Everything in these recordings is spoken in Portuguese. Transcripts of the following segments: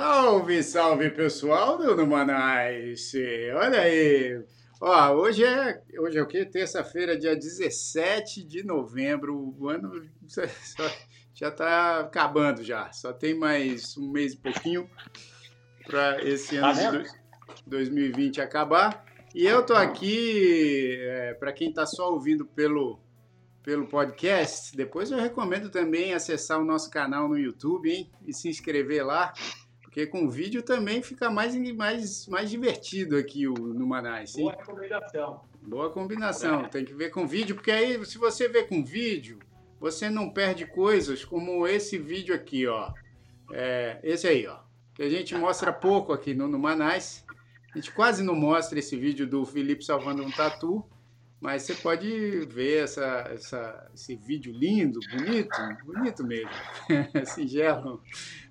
Salve, salve pessoal do Numanais! Olha aí! Ó, hoje é, hoje é o quê? Terça-feira, dia 17 de novembro. O ano já está acabando já. Só tem mais um mês e pouquinho para esse ano tá de 2020 acabar. E eu tô aqui, é, para quem está só ouvindo pelo, pelo podcast, depois eu recomendo também acessar o nosso canal no YouTube, hein? E se inscrever lá. Porque com vídeo também fica mais, mais, mais divertido aqui o, no Manais. Boa combinação. Boa combinação. É. Tem que ver com vídeo, porque aí se você vê com vídeo, você não perde coisas como esse vídeo aqui, ó. É, esse aí, ó. Que a gente mostra pouco aqui no, no Manais. A gente quase não mostra esse vídeo do Felipe salvando um tatu. Mas você pode ver essa, essa, esse vídeo lindo, bonito, bonito mesmo, singelo,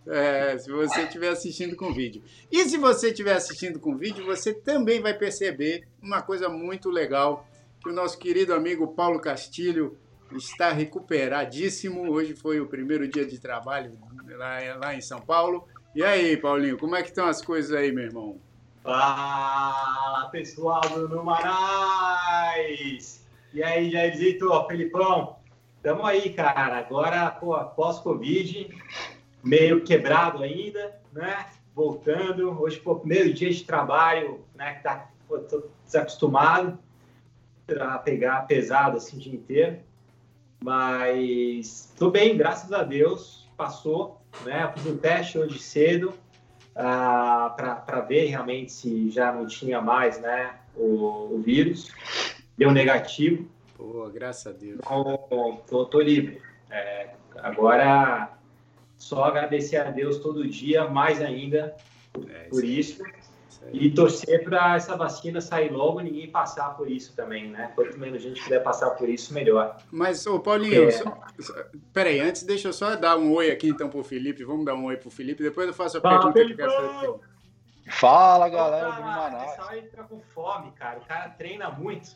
é, se você estiver assistindo com vídeo. E se você estiver assistindo com vídeo, você também vai perceber uma coisa muito legal, que o nosso querido amigo Paulo Castilho está recuperadíssimo. Hoje foi o primeiro dia de trabalho lá, lá em São Paulo. E aí, Paulinho, como é que estão as coisas aí, meu irmão? Fala pessoal do Numarais! E aí, Jairzito, Felipão? Tamo aí, cara. Agora, pô, pós-Covid, meio quebrado ainda, né? Voltando. Hoje, pô, primeiro dia de trabalho, né? Que tá, pô, desacostumado a pegar pesado assim o dia inteiro. Mas tô bem, graças a Deus. Passou, né? fiz um teste hoje cedo para ver realmente se já não tinha mais né, o, o vírus. Deu negativo. Pô, graças a Deus. Então, tô, tô livre. É, agora, só agradecer a Deus todo dia, mais ainda, é, por isso. E torcer para essa vacina sair logo e ninguém passar por isso também, né? Quanto menos gente puder passar por isso, melhor. Mas, ô Paulinho, é... só, peraí, antes deixa eu só dar um oi aqui então pro Felipe. Vamos dar um oi pro Felipe, depois eu faço a Fala, pergunta que eu quero fazer. Fala, galera do Manaus. O pessoal entra com fome, cara. O cara treina muito.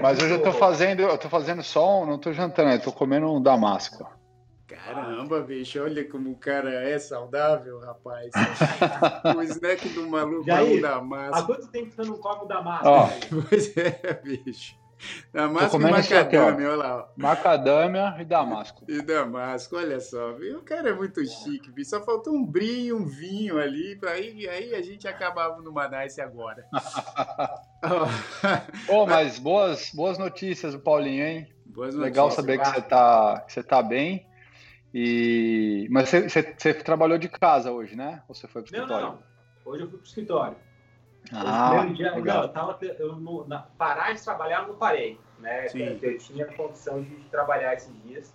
Mas hoje eu tô fazendo, eu tô fazendo só um, não tô jantando, eu tô comendo um damasco. Caramba, bicho, olha como o cara é saudável, rapaz. o snack do maluco é um Damasco. Há quanto tempo você não come o Damasco? Oh. Pois é, bicho. Damasco e macadâmia, olha lá. Ó. Macadâmia e Damasco. E Damasco, olha só. Viu? O cara é muito chique, bicho. Só faltou um brinho, um vinho ali, para aí, aí a gente acabava no Manaus agora. oh, mas boas, boas notícias, o Paulinho, hein? Boas notícias. Legal saber que você, tá, que você tá bem. E... Mas você, você, você, trabalhou de casa hoje, né? Ou você foi para o escritório? Não, não. Hoje eu fui para o escritório. Ah, dia, legal. eu tava, eu, no, na, parar de trabalhar, eu não parei. Né? Eu, eu tinha condição de, de, trabalhar esses dias.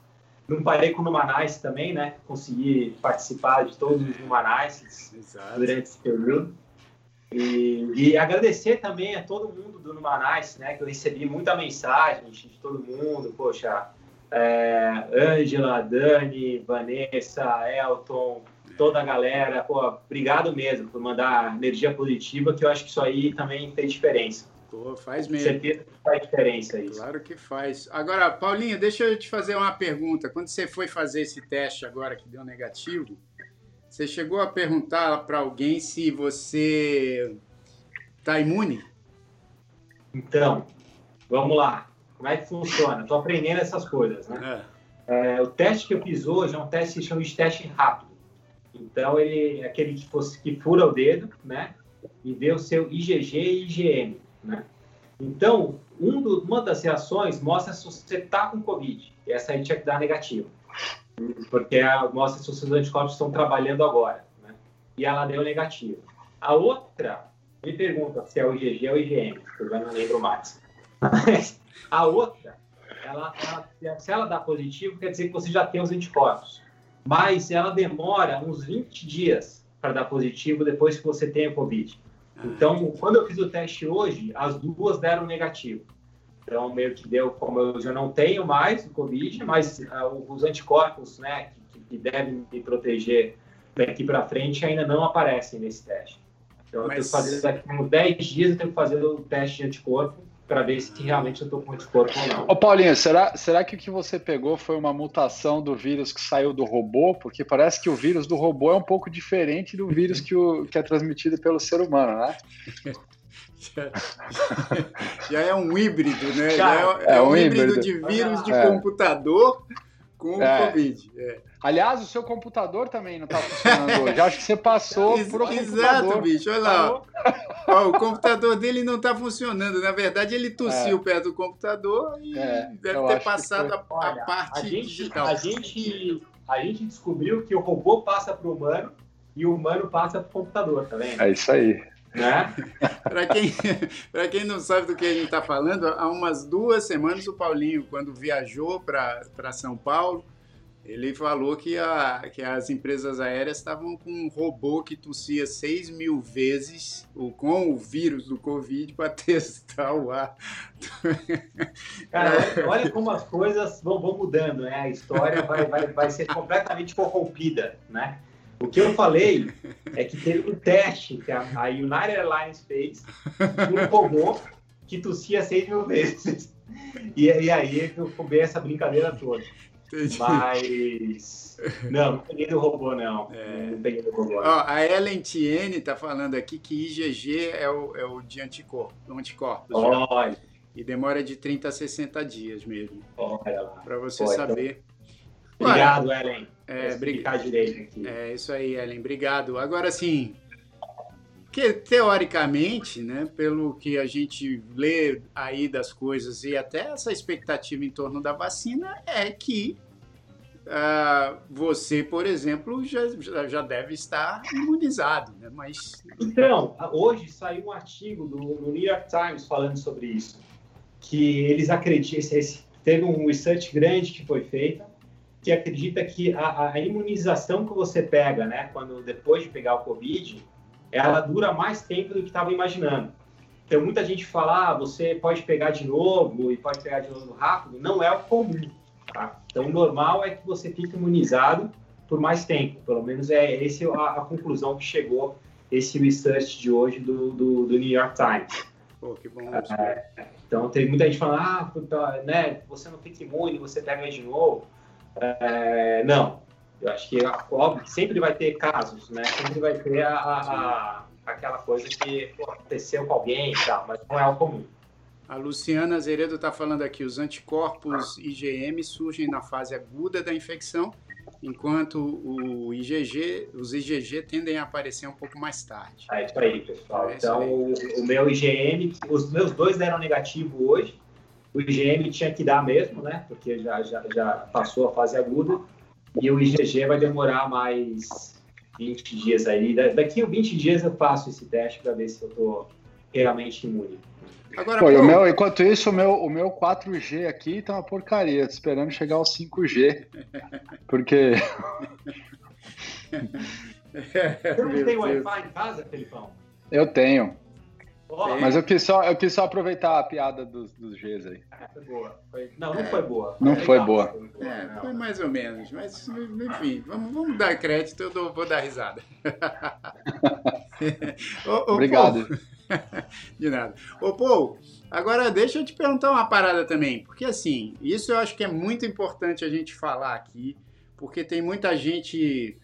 Não parei com o Numanais também, né? Consegui participar de todos os Numanais durante esse período. E, e, agradecer também a todo mundo do Numanais, né? Que eu recebi muita mensagem de todo mundo. Poxa, Ângela, é, Dani, Vanessa, Elton, toda a galera. Pô, obrigado mesmo por mandar energia positiva, que eu acho que isso aí também fez diferença. Pô, faz mesmo. Certeza que faz diferença isso. Claro que faz. Agora, Paulinho, deixa eu te fazer uma pergunta. Quando você foi fazer esse teste agora que deu negativo, você chegou a perguntar para alguém se você está imune? Então, vamos lá. Como é que funciona? Estou aprendendo essas coisas, né? É. É, o teste que eu fiz hoje é um teste que chama de teste rápido. Então, ele é aquele que, fosse, que fura o dedo, né? E vê o seu IgG e IgM, né? Então, um do, uma das reações mostra se você está com Covid. E essa aí tinha que dar negativo. Porque a, mostra se os seus anticorpos estão trabalhando agora, né? E ela deu negativo. A outra me pergunta se é o IgG ou o IgM, que eu já não lembro mais. A outra, ela, ela, se ela dá positivo, quer dizer que você já tem os anticorpos. Mas ela demora uns 20 dias para dar positivo depois que você tem a Covid. Então, quando eu fiz o teste hoje, as duas deram negativo. Então, meio que deu, como eu já não tenho mais o Covid, mas uh, os anticorpos, né, que, que, devem me proteger daqui para frente, ainda não aparecem nesse teste. Então, mas... eu tenho que fazer daqui uns 10 dias, eu tenho que fazer o teste de anticorpo para ver se realmente eu estou com anticorpo ou não. Ô Paulinho, será, será que o que você pegou foi uma mutação do vírus que saiu do robô? Porque parece que o vírus do robô é um pouco diferente do vírus que, o, que é transmitido pelo ser humano, né? Já, já, é um híbrido, né? Já, é, é, é, um, híbrido, híbrido de vírus de é. computador com o é. Covid. É. Aliás, o seu computador também não está funcionando hoje. Acho que você passou Ex por um Exato, computador. bicho. Olha lá. Ó, o computador dele não está funcionando. Na verdade, ele tossiu é. perto do computador e é, deve ter passado foi... a, Olha, a, parte a gente, digital. A gente, a gente descobriu que o robô passa para o humano e o humano passa para o computador, tá vendo? É isso aí. Né? para quem, quem não sabe do que a gente está falando, há umas duas semanas o Paulinho, quando viajou para São Paulo, ele falou que, a, que as empresas aéreas estavam com um robô que tossia 6 mil vezes o, com o vírus do Covid para testar o ar. Cara, olha como as coisas vão, vão mudando, né? A história vai, vai, vai ser completamente corrompida, né? O que eu falei é que teve um teste que a, United Airlines fez um robô que tossia 6 mil vezes. E, e aí eu comi essa brincadeira toda. Entendi. Mas. Não, não peguei do robô, não. É... Não peguei do robô. Ó, a Ellen Tiene está falando aqui que IgG é o, é o de anticorpo, anticorpos. Olha. E demora de 30 a 60 dias mesmo. Olha lá. Para você Olha, saber. Então... Obrigado, Ellen. É, obrigado direito aqui. É isso aí, Ellen. Obrigado. Agora, sim, que teoricamente, né, pelo que a gente lê aí das coisas e até essa expectativa em torno da vacina é que uh, você, por exemplo, já, já deve estar imunizado, né? Mas então hoje saiu um artigo do, do New York Times falando sobre isso, que eles acreditam, teve um research grande que foi feito que acredita que a, a imunização que você pega, né, quando depois de pegar o COVID ela dura mais tempo do que estava imaginando. Então, muita gente fala, ah, você pode pegar de novo e pode pegar de novo rápido. Não é o comum. Tá? Então, o normal é que você fique imunizado por mais tempo. Pelo menos é essa a, a conclusão que chegou esse research de hoje do, do, do New York Times. Pô, que bom. É, então, tem muita gente falando, ah, né, você não fica imune, você pega de novo. É, não, eu acho que, óbvio, sempre vai ter casos, né? Sempre vai ter a, a, aquela coisa que pô, aconteceu com alguém e tal, mas não é o comum. A Luciana Azeredo está falando aqui, os anticorpos IgM surgem na fase aguda da infecção, enquanto o IgG, os IgG tendem a aparecer um pouco mais tarde. É isso aí, pessoal. É então, aí. o meu IgM, os meus dois deram negativo hoje, o IgM tinha que dar mesmo, né? Porque já, já, já passou a fase aguda. E o IgG vai demorar mais 20 dias aí. Daqui a 20 dias eu faço esse teste para ver se eu estou realmente imune. Agora, Pô, o meu, enquanto isso, o meu, o meu 4G aqui tá uma porcaria, esperando chegar ao 5G. Porque. Você não tem Wi-Fi em casa, Felipão? Eu tenho. Mas eu quis, só, eu quis só aproveitar a piada dos, dos Gs aí. Ah, foi boa. Foi... Não, não é. foi boa. Não foi, boa. É, foi mais ou menos. Mas, enfim, vamos, vamos dar crédito, eu dou, vou dar risada. ô, ô, Obrigado. Paul, de nada. Ô, Paul, agora deixa eu te perguntar uma parada também. Porque, assim, isso eu acho que é muito importante a gente falar aqui, porque tem muita gente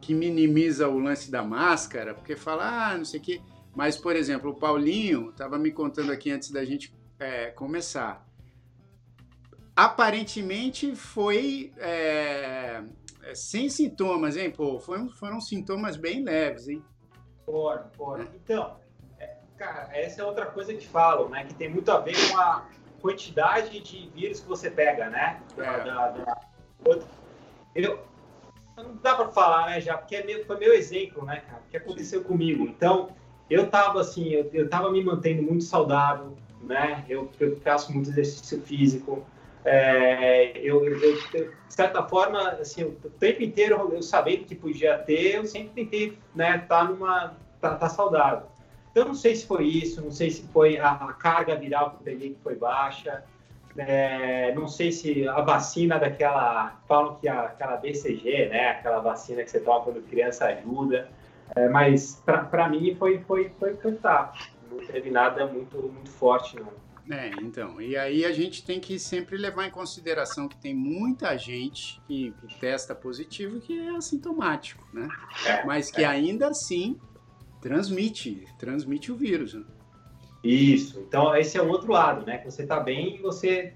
que minimiza o lance da máscara, porque fala, ah, não sei o quê. Mas, por exemplo, o Paulinho estava me contando aqui antes da gente é, começar. Aparentemente foi é, é, sem sintomas, hein, pô? Foram, foram sintomas bem leves, hein? Foram, foram. Então, é, cara, essa é outra coisa que falam, né? Que tem muito a ver com a quantidade de vírus que você pega, né? Da, é. da, da... Eu, não dá para falar, né, já, porque é meu, foi meu exemplo, né, cara? O que aconteceu comigo. Então, eu tava assim, eu, eu tava me mantendo muito saudável, né? Eu, eu faço muito exercício físico. É, eu, eu, eu, de certa forma, assim, o tempo inteiro eu sabendo que podia ter, eu sempre tentei, né, tá numa, tá, tá saudável. Então, não sei se foi isso, não sei se foi a, a carga viral que eu peguei que foi baixa, é, não sei se a vacina daquela, falam que a, aquela BCG, né, aquela vacina que você toma quando criança ajuda. É, mas para mim foi, foi, foi, tá. Não teve nada muito, muito forte, não. É, então, e aí a gente tem que sempre levar em consideração que tem muita gente que, que testa positivo que é assintomático, né? É, Mas que é. ainda assim transmite, transmite o vírus. Né? Isso. Então, esse é o outro lado, né? Que você está bem e você,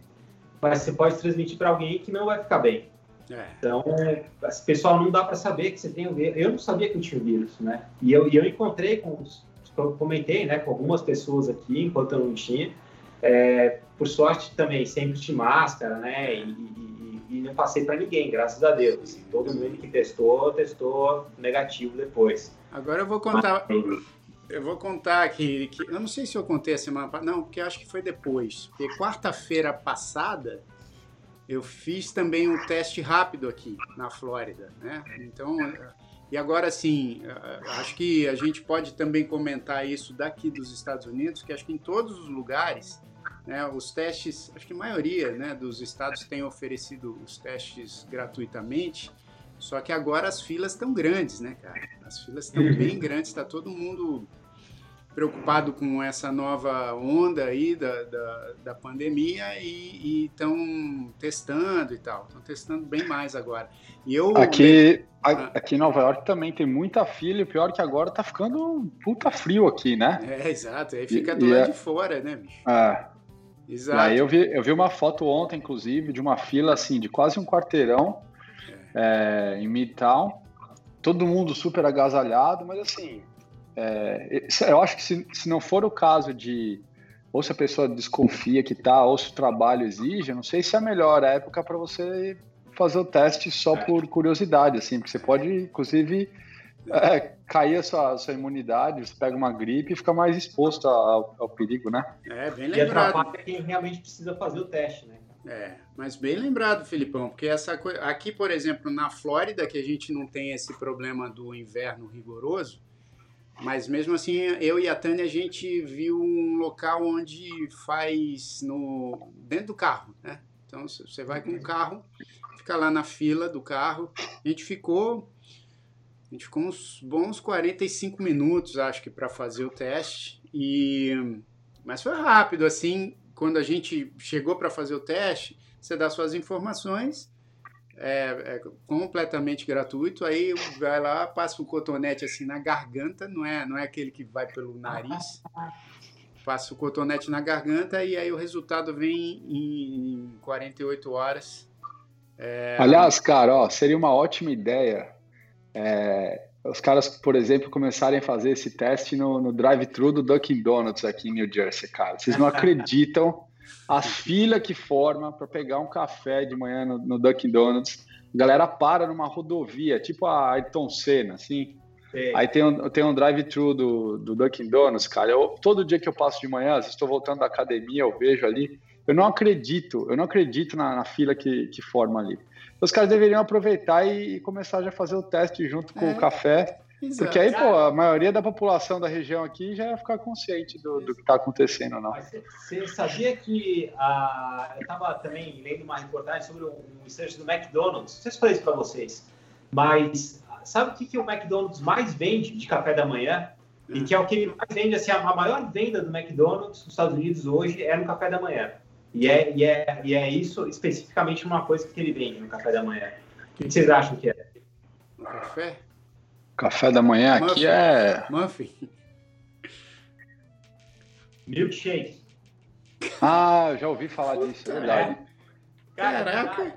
você pode transmitir para alguém que não vai ficar bem. É. Então, esse pessoal não dá para saber que você tem o vírus. Eu não sabia que eu tinha o vírus, né? E eu, e eu encontrei com os, comentei, né, com algumas pessoas aqui enquanto eu não tinha. É, por sorte também sempre de máscara, né? E, e, e não passei para ninguém, graças a Deus. Assim, todo mundo que testou, testou negativo depois. Agora eu vou contar. Eu vou contar aqui, que eu não sei se eu contei a semana passada, não, porque acho que foi depois. Porque quarta-feira passada eu fiz também um teste rápido aqui na Flórida, né? Então, e agora sim, acho que a gente pode também comentar isso daqui dos Estados Unidos, que acho que em todos os lugares, né, os testes, acho que a maioria né, dos estados tem oferecido os testes gratuitamente. Só que agora as filas estão grandes, né, cara? As filas estão uhum. bem grandes, está todo mundo preocupado com essa nova onda aí da, da, da pandemia e estão testando e tal. Estão testando bem mais agora. E eu aqui, ah. aqui em Nova York também tem muita fila, e pior é que agora tá ficando puta frio aqui, né? É, exato. Aí fica do lado é... de fora, né, bicho? É. Exato. Aí eu vi, eu vi uma foto ontem, inclusive, de uma fila assim, de quase um quarteirão é, em Midtown, todo mundo super agasalhado, mas assim, é, eu acho que se, se não for o caso de ou se a pessoa desconfia que tá, ou se o trabalho exige, eu não sei se é a melhor época para você fazer o teste só por curiosidade, assim, porque você pode, inclusive, é, cair a sua, a sua imunidade, você pega uma gripe e fica mais exposto ao, ao perigo, né? É, bem lembrado. E atrapalha quem realmente precisa fazer o teste, né? É, mas bem lembrado, Filipão, porque essa coisa, aqui, por exemplo, na Flórida, que a gente não tem esse problema do inverno rigoroso, mas mesmo assim, eu e a Tânia, a gente viu um local onde faz no dentro do carro, né? Então você vai com o carro, fica lá na fila do carro. A gente ficou a gente ficou uns bons 45 minutos, acho que, para fazer o teste. E mas foi rápido assim, quando a gente chegou para fazer o teste, você dá suas informações, é, é, completamente gratuito, aí vai lá, passa o cotonete assim na garganta, não é, não é aquele que vai pelo nariz, passa o cotonete na garganta e aí o resultado vem em 48 horas. É... Aliás, cara, ó, seria uma ótima ideia é, os caras, por exemplo, começarem a fazer esse teste no, no drive-thru do Dunkin' Donuts aqui em New Jersey, cara. Vocês não acreditam a fila que forma para pegar um café de manhã no, no Dunkin' Donuts. A galera para numa rodovia, tipo a Ayrton Senna, assim. Sim. Aí tem um, tem um drive-thru do, do Dunkin' Donuts, cara. Eu, todo dia que eu passo de manhã, se estou voltando da academia, eu vejo ali. Eu não acredito, eu não acredito na, na fila que, que forma ali os caras deveriam aproveitar e, e começar já a fazer o teste junto com é, o café. Exato. Porque aí, pô, a maioria da população da região aqui já ia ficar consciente do, do que está acontecendo, não. Você sabia que a, eu estava também lendo uma reportagem sobre um, instante do McDonald's, não sei se falei isso para vocês, mas sabe o que, que o McDonald's mais vende de café da manhã? E que é o que mais vende, assim, a maior venda do McDonald's nos Estados Unidos hoje é no café da manhã. E é, e, é, e é isso especificamente uma coisa que ele vende no café da manhã. O que vocês acham que é? Café? Café da manhã Muffin. aqui é. Muffin. Milkshake. Ah, já ouvi falar disso, é verdade. Caraca!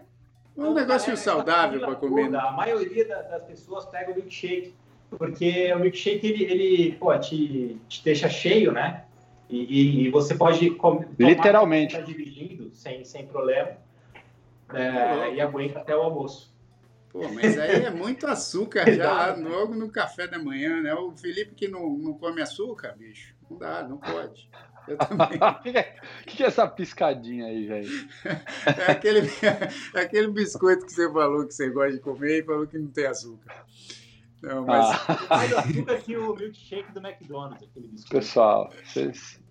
É um negócio saudável para comer. A maioria das pessoas pega o milkshake, porque o milkshake ele, ele pô, te, te deixa cheio, né? E, e, você pode comer, literalmente tá dividindo sem, sem problema é, e aguenta até o almoço. Pô, mas aí é muito açúcar já logo no café da manhã, né? O Felipe que não, não come açúcar, bicho, não dá, não pode. Eu também. O que, é, que, é essa piscadinha aí, velho? É aquele, é aquele biscoito que você falou que você gosta de comer e falou que não tem açúcar. Não, mas. Ah. Mais açúcar que o milkshake do McDonald's, aquele biscoito. Pessoal, vocês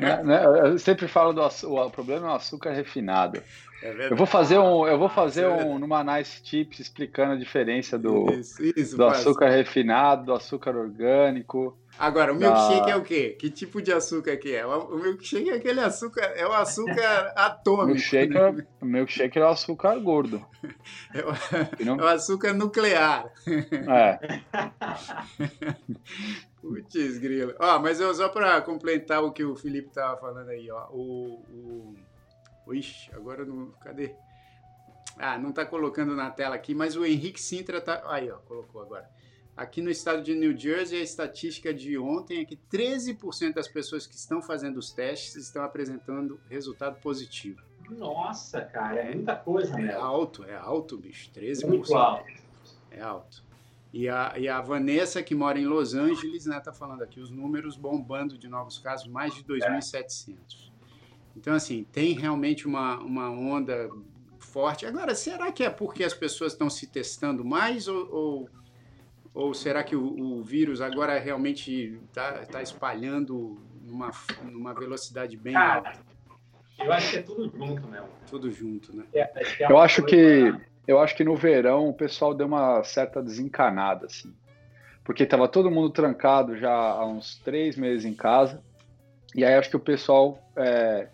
né, né? Eu sempre falo do o problema é o açúcar refinado. É eu vou fazer um, eu vou fazer é um numa Nice Tips explicando a diferença do, isso, isso, do açúcar refinado, do açúcar orgânico. Agora, o milkshake da... é o quê? Que tipo de açúcar que é? O milkshake é aquele açúcar, é o açúcar atômico. Milkshake, né? é, o milkshake é o açúcar gordo. É o, é o açúcar nuclear. É. Putz, grilo. Ó, mas eu, só para complementar o que o Felipe tava falando aí, ó. O, o... Ixi, agora não... Cadê? Ah, não tá colocando na tela aqui, mas o Henrique Sintra tá... Aí, ó, colocou agora. Aqui no estado de New Jersey, a estatística de ontem é que 13% das pessoas que estão fazendo os testes estão apresentando resultado positivo. Nossa, cara, é muita coisa, né? É alto, é alto, bicho. 13%. Muito alto. É alto. E a, e a Vanessa, que mora em Los Angeles, né, tá falando aqui, os números bombando de novos casos, mais de 2.700. Então, assim, tem realmente uma, uma onda forte. Agora, será que é porque as pessoas estão se testando mais ou, ou ou será que o, o vírus agora realmente está tá espalhando numa, numa velocidade bem Cara, alta? Eu acho que é tudo junto, né? Tudo junto, né? É, é eu acho que eu acho que no verão o pessoal deu uma certa desencanada, assim. Porque estava todo mundo trancado já há uns três meses em casa. E aí acho que o pessoal, é,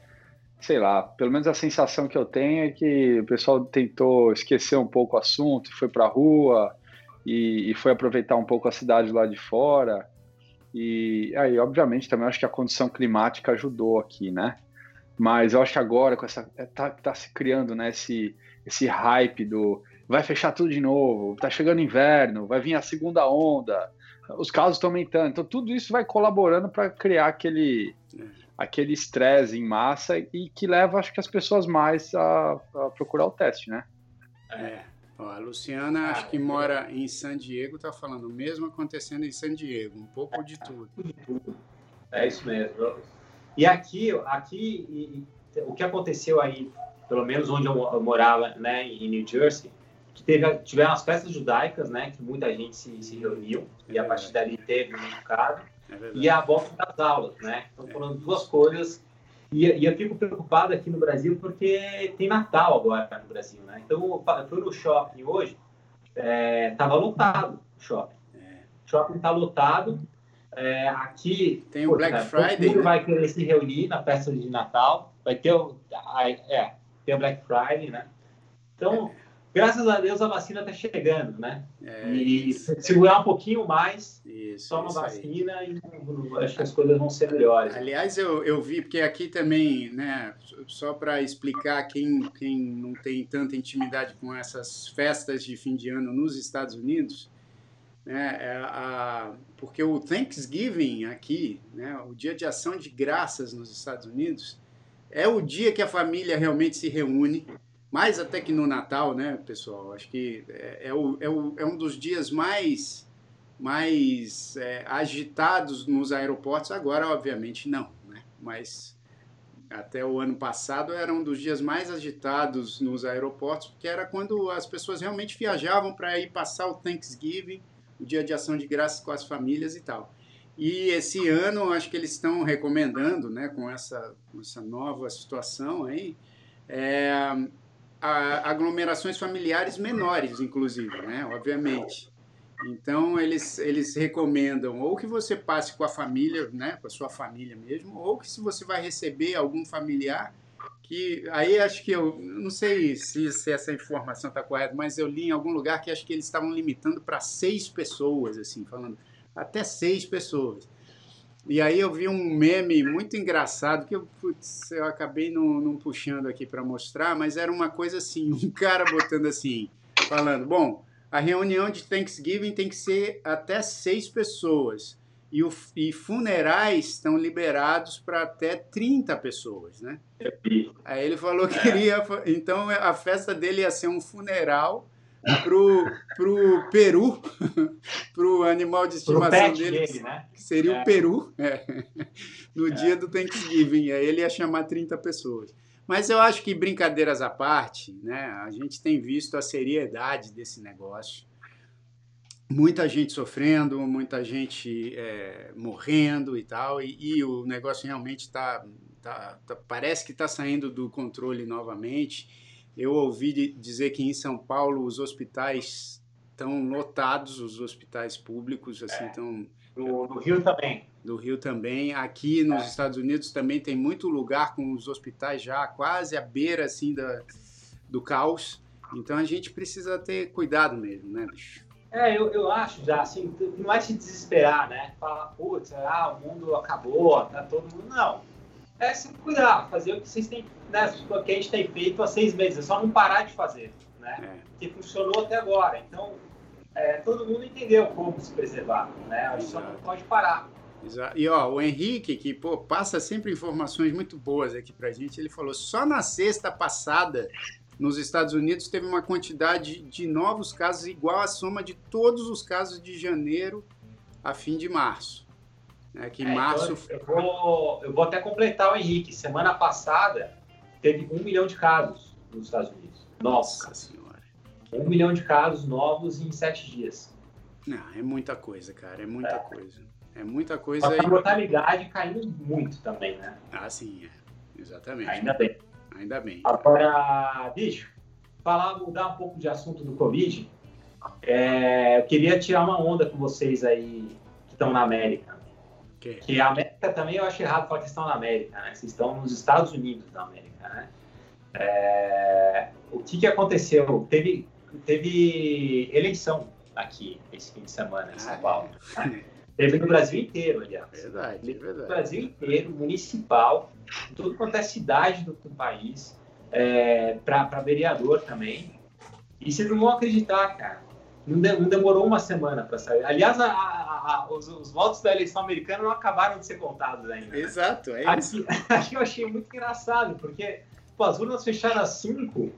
sei lá, pelo menos a sensação que eu tenho é que o pessoal tentou esquecer um pouco o assunto, foi para a rua, e, e, foi aproveitar um pouco a cidade lá de fora. E aí, obviamente, também acho que a condição climática ajudou aqui, né? Mas eu acho que agora, com essa. É, tá, tá se criando né, esse, esse hype do vai fechar tudo de novo, tá chegando inverno, vai vir a segunda onda, os casos estão aumentando. Então, tudo isso vai colaborando para criar aquele aquele estresse em massa e que leva, acho que, as pessoas mais a, a procurar o teste, né? É. Ó, a Luciana, ah, acho que mora em San Diego, tá falando o mesmo acontecendo em San Diego, um pouco de tudo. É isso mesmo. E aqui, aqui e, e, o que aconteceu aí, pelo menos onde eu, eu morava, né, em New Jersey, que teve, tiveram as festas judaicas, né, que muita gente se, se reuniu, é e a partir dali teve um caso, é e a volta das aulas, né? Então foram duas coisas e, e, eu fico preocupado aqui no Brasil porque tem Natal agora no Brasil, né? Então, eu fui no shopping hoje, estava é, lotado o shopping. É. O shopping está lotado. É, aqui... Tem o Black Friday, Todo mundo né? vai querer se reunir na festa de Natal. Vai ter o, é, tem o Black Friday, né? Então, graças a Deus a vacina está chegando, né? É, e isso. segurar um pouquinho mais, isso, toma isso vacina aí. e acho que as coisas vão ser melhores. Aliás, eu, eu vi, porque aqui também, né, só para explicar quem, quem não tem tanta intimidade com essas festas de fim de ano nos Estados Unidos, né, é a, porque o Thanksgiving aqui, né, o dia de ação de graças nos Estados Unidos, é o dia que a família realmente se reúne mais até que no Natal, né, pessoal? Acho que é, é, o, é, o, é um dos dias mais, mais é, agitados nos aeroportos. Agora, obviamente, não, né? Mas até o ano passado era um dos dias mais agitados nos aeroportos, porque era quando as pessoas realmente viajavam para ir passar o Thanksgiving, o dia de ação de graças com as famílias e tal. E esse ano, acho que eles estão recomendando, né, com essa, com essa nova situação aí, é, aglomerações familiares menores, inclusive, né? Obviamente. Então eles, eles recomendam ou que você passe com a família, né, com a sua família mesmo, ou que se você vai receber algum familiar, que aí acho que eu não sei se, se essa informação está correta, mas eu li em algum lugar que acho que eles estavam limitando para seis pessoas, assim, falando até seis pessoas. E aí eu vi um meme muito engraçado que eu, putz, eu acabei não, não puxando aqui para mostrar, mas era uma coisa assim, um cara botando assim, falando, bom, a reunião de Thanksgiving tem que ser até seis pessoas e, o, e funerais estão liberados para até 30 pessoas, né? Aí ele falou que iria, então a festa dele ia ser um funeral pro, pro Peru, pro animal de estimação dele, dele né? que seria é. o Peru, é, no é. dia do Thanksgiving. Aí ele ia chamar 30 pessoas. Mas eu acho que, brincadeiras à parte, né, a gente tem visto a seriedade desse negócio. muita gente sofrendo, muita gente é, morrendo e tal, e, e, o negócio realmente está. Tá, tá, parece que está saindo do controle novamente. Eu ouvi dizer que em São Paulo os hospitais estão lotados, os hospitais públicos, assim, estão. É. Do, do, Rio também. Do Rio também. Aqui nos é. Estados Unidos também tem muito lugar com os hospitais já quase à beira assim da, do caos. Então a gente precisa ter cuidado mesmo, né, bicho? É, eu, eu acho já, assim, não vai se desesperar, né? Falar, putz, ah, o mundo acabou, tá todo mundo. Não. É se cuidar, fazer o que vocês têm, né? O que a gente tem feito há seis meses, é só não parar de fazer, né? É. Que funcionou até agora. Então, é, todo mundo entendeu como se preservar, né? A gente só não pode parar. Exato. E ó, o Henrique, que pô, passa sempre informações muito boas aqui pra gente, ele falou: só na sexta passada nos Estados Unidos teve uma quantidade de novos casos igual à soma de todos os casos de janeiro a fim de março. É, que é, março. Então eu, vou, eu vou até completar o Henrique. Semana passada teve um milhão de casos nos Estados Unidos. Nossa senhora. Um milhão de casos novos em sete dias. Não, é muita coisa, cara. É muita é. coisa. É muita coisa. Mas a mortalidade caindo muito também, né? Ah, sim, é. Exatamente. Ainda bem. Ainda bem. Agora, bicho, falar, mudar um pouco de assunto do Covid. É, eu queria tirar uma onda com vocês aí que estão na América. Que? que a América também eu acho errado falar que estão na América, né? Vocês estão nos Estados Unidos da América, né? É, o que, que aconteceu? Teve, teve eleição aqui esse fim de semana em São ah, Paulo. Né? Teve no Brasil inteiro, aliás. Verdade, é verdade. No Brasil inteiro, municipal, tudo quanto é cidade do, do país, é, para vereador também. E vocês não vão acreditar, cara. Não, de, não demorou uma semana para sair. Aliás, a, a, a, os, os, votos da eleição americana não acabaram de ser contados ainda. Né? Exato, é isso. Aqui, aqui, eu achei muito engraçado, porque pô, as urnas fecharam às 5,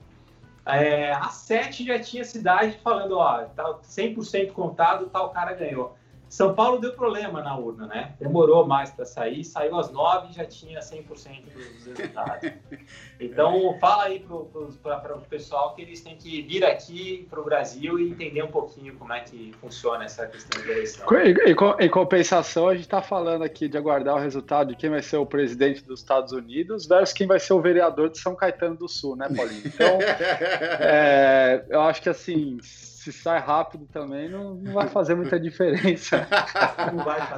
é, às 7 já tinha cidade falando, ó, tá 100% contado, tal cara ganhou. São Paulo deu problema na urna, né? Demorou mais para sair, saiu às nove e já tinha 100% dos resultados. Então, fala aí para o pessoal que eles têm que vir aqui para o Brasil e entender um pouquinho como é que funciona essa questão de eleição. Em, em compensação, a gente está falando aqui de aguardar o resultado de quem vai ser o presidente dos Estados Unidos versus quem vai ser o vereador de São Caetano do Sul, né, Paulinho? Então, é, eu acho que assim se sai rápido também, não, não vai fazer muita diferença.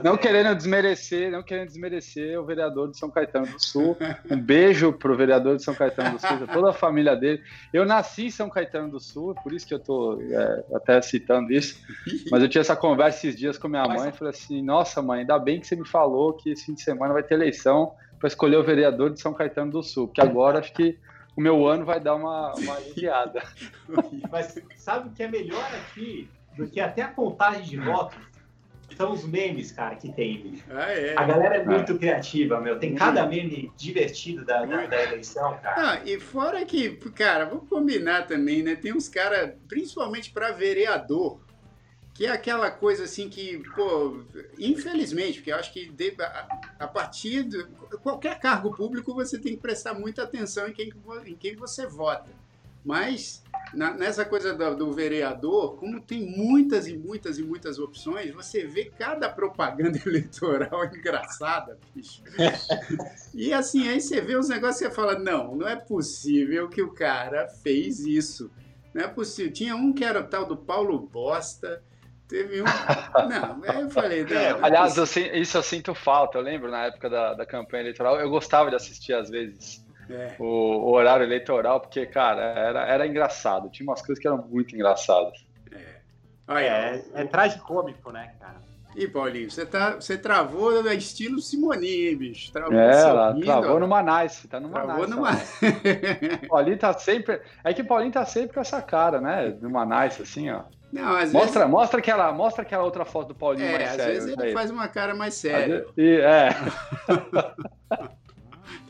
Não, não, querendo desmerecer, não querendo desmerecer o vereador de São Caetano do Sul. Um beijo pro vereador de São Caetano do Sul, toda a família dele. Eu nasci em São Caetano do Sul, por isso que eu tô é, até citando isso. Mas eu tinha essa conversa esses dias com minha mãe, e falei assim: "Nossa, mãe, ainda bem que você me falou que esse fim de semana vai ter eleição para escolher o vereador de São Caetano do Sul, porque agora acho que o meu ano vai dar uma, uma aliviada. Mas sabe o que é melhor aqui do que até a contagem de votos? São os memes, cara, que tem, bicho. Ah, é. A galera é muito é. criativa, meu. Tem cada meme divertido da, da, da eleição, cara. Ah, e fora que, cara, vamos combinar também, né? Tem uns caras, principalmente para vereador, que é aquela coisa assim que, pô, infelizmente, porque eu acho que a, partir de qualquer cargo público você tem que prestar muita atenção em quem, em quem você vota. Mas na, nessa coisa do, do, vereador, como tem muitas e muitas e muitas opções, você vê cada propaganda eleitoral engraçada, bicho. e assim, aí você vê os negócios e você fala, não, não é possível que o cara fez isso. Não é possível. Tinha um que era o tal do Paulo Bosta, Teve um. Não, eu falei. Não, é, Aliás, eu, isso eu sinto falta. Eu lembro na época da, da campanha eleitoral, eu gostava de assistir às vezes é. o, o, horário eleitoral, porque, cara, era, era engraçado. Tinha umas coisas que eram muito engraçadas. É. Olha, é, é, é tragicômico, né, cara? E Paulinho, você, tá, você travou no estilo Simoninho, hein, bicho? Travou é, ela travou no Nice, tá no travou Nice. Numa... Paulinho tá sempre. É que o Paulinho tá sempre com essa cara, né? Numa Nice, assim, ó. Não, às mostra, vezes... mostra, aquela, mostra aquela outra foto do Paulinho é, mais sério. Às vezes ele faz uma cara mais séria. É. tá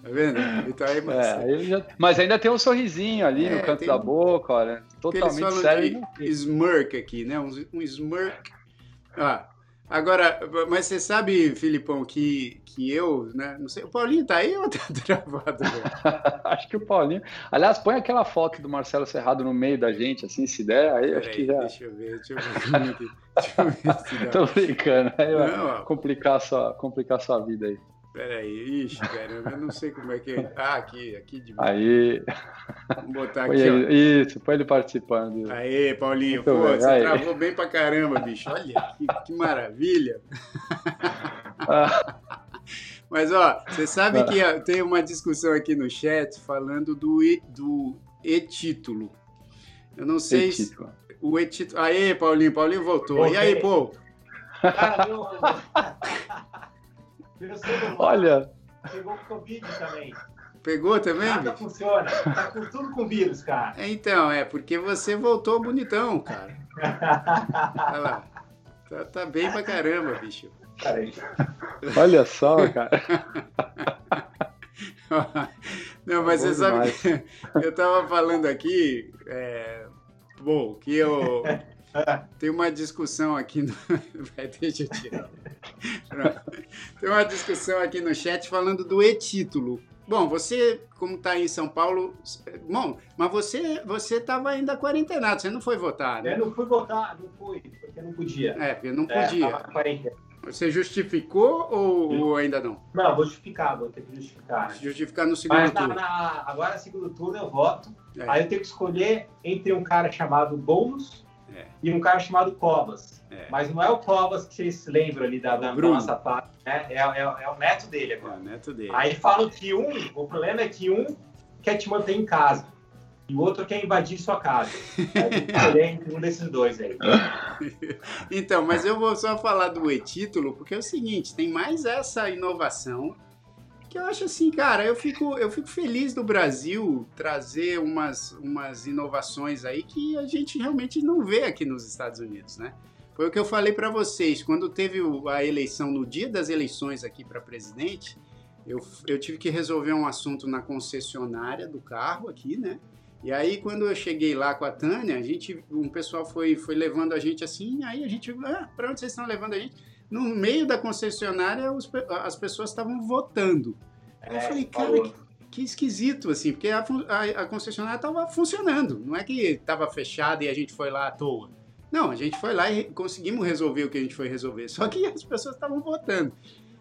vendo? Então aí, mas... É, já... mas ainda tem um sorrisinho ali é, no canto da boca, olha. Totalmente sério. De smirk aqui, né? Um, um smirk. Ah, Agora, mas você sabe, Filipão, que, que eu, né? Não sei, o Paulinho tá aí ou tá travado? acho que o Paulinho. Aliás, põe aquela foto do Marcelo Serrado no meio da gente, assim, se der, aí Pera acho aí, que já. Deixa eu ver, deixa eu ver. deixa eu ver se dá. Tô brincando, aí vai complicar a sua, complicar a sua vida aí. Peraí, ixi, caramba, eu não sei como é que é. Ah, aqui, aqui de Aí. Vamos botar aqui. Ó. Isso, põe ele participando. Aí, Paulinho, Muito pô, bem. você aí. travou bem pra caramba, bicho. Olha que, que maravilha. Ah. Mas, ó, você sabe que tem uma discussão aqui no chat falando do, do e-título. Eu não sei se. O e-título. Aê, Paulinho, Paulinho voltou. Okay. E aí, pô? Cara, Olha. Pegou o Covid também. Pegou também? Nada bicho? funciona. Tá com tudo com vírus, cara. Então, é porque você voltou bonitão, cara. Olha lá. Tá, tá bem pra caramba, bicho. Olha só, cara. Não, mas tá você sabe que eu tava falando aqui, é, bom, que eu tem uma discussão aqui no. Vai, deixa eu tirar. Tem uma discussão aqui no chat falando do e-título. Bom, você, como está em São Paulo, bom, mas você você estava ainda quarentenado, você não foi votar, né? Eu não fui votar, não fui, porque não podia. É, porque não é, podia. É, você justificou ou, ou, ainda não? Não, vou justificar, vou ter que justificar. Né? Justificar no segundo mas, turno. Na, na, agora, segundo turno, eu voto. É. Aí eu tenho que escolher entre um cara chamado Boulos é. e um cara chamado Covas. É. Mas não é o Covas que vocês lembram ali da, da nossa parte, né? É, é, é, o neto dele agora. É o neto dele. Aí falam que um, o problema é que um quer te manter em casa e o outro quer invadir sua casa. Aí entre um desses dois aí. então, mas eu vou só falar do e-título, porque é o seguinte, tem mais essa inovação que eu acho assim, cara, eu fico, eu fico feliz do Brasil trazer umas, umas inovações aí que a gente realmente não vê aqui nos Estados Unidos, né? Foi o que eu falei para vocês, quando teve a eleição, no dia das eleições aqui para presidente, eu, eu tive que resolver um assunto na concessionária do carro aqui, né? E aí, quando eu cheguei lá com a Tânia, a gente, um pessoal foi, foi levando a gente assim, aí a gente, ah, para onde vocês estão levando a gente? No meio da concessionária os, as pessoas estavam votando. É, eu falei, cara, que, que, esquisito, assim, porque a, a, a concessionária estava funcionando, não é que estava fechada e a gente foi lá à toa. Não, a gente foi lá e conseguimos resolver o que a gente foi resolver, só que as pessoas estavam votando.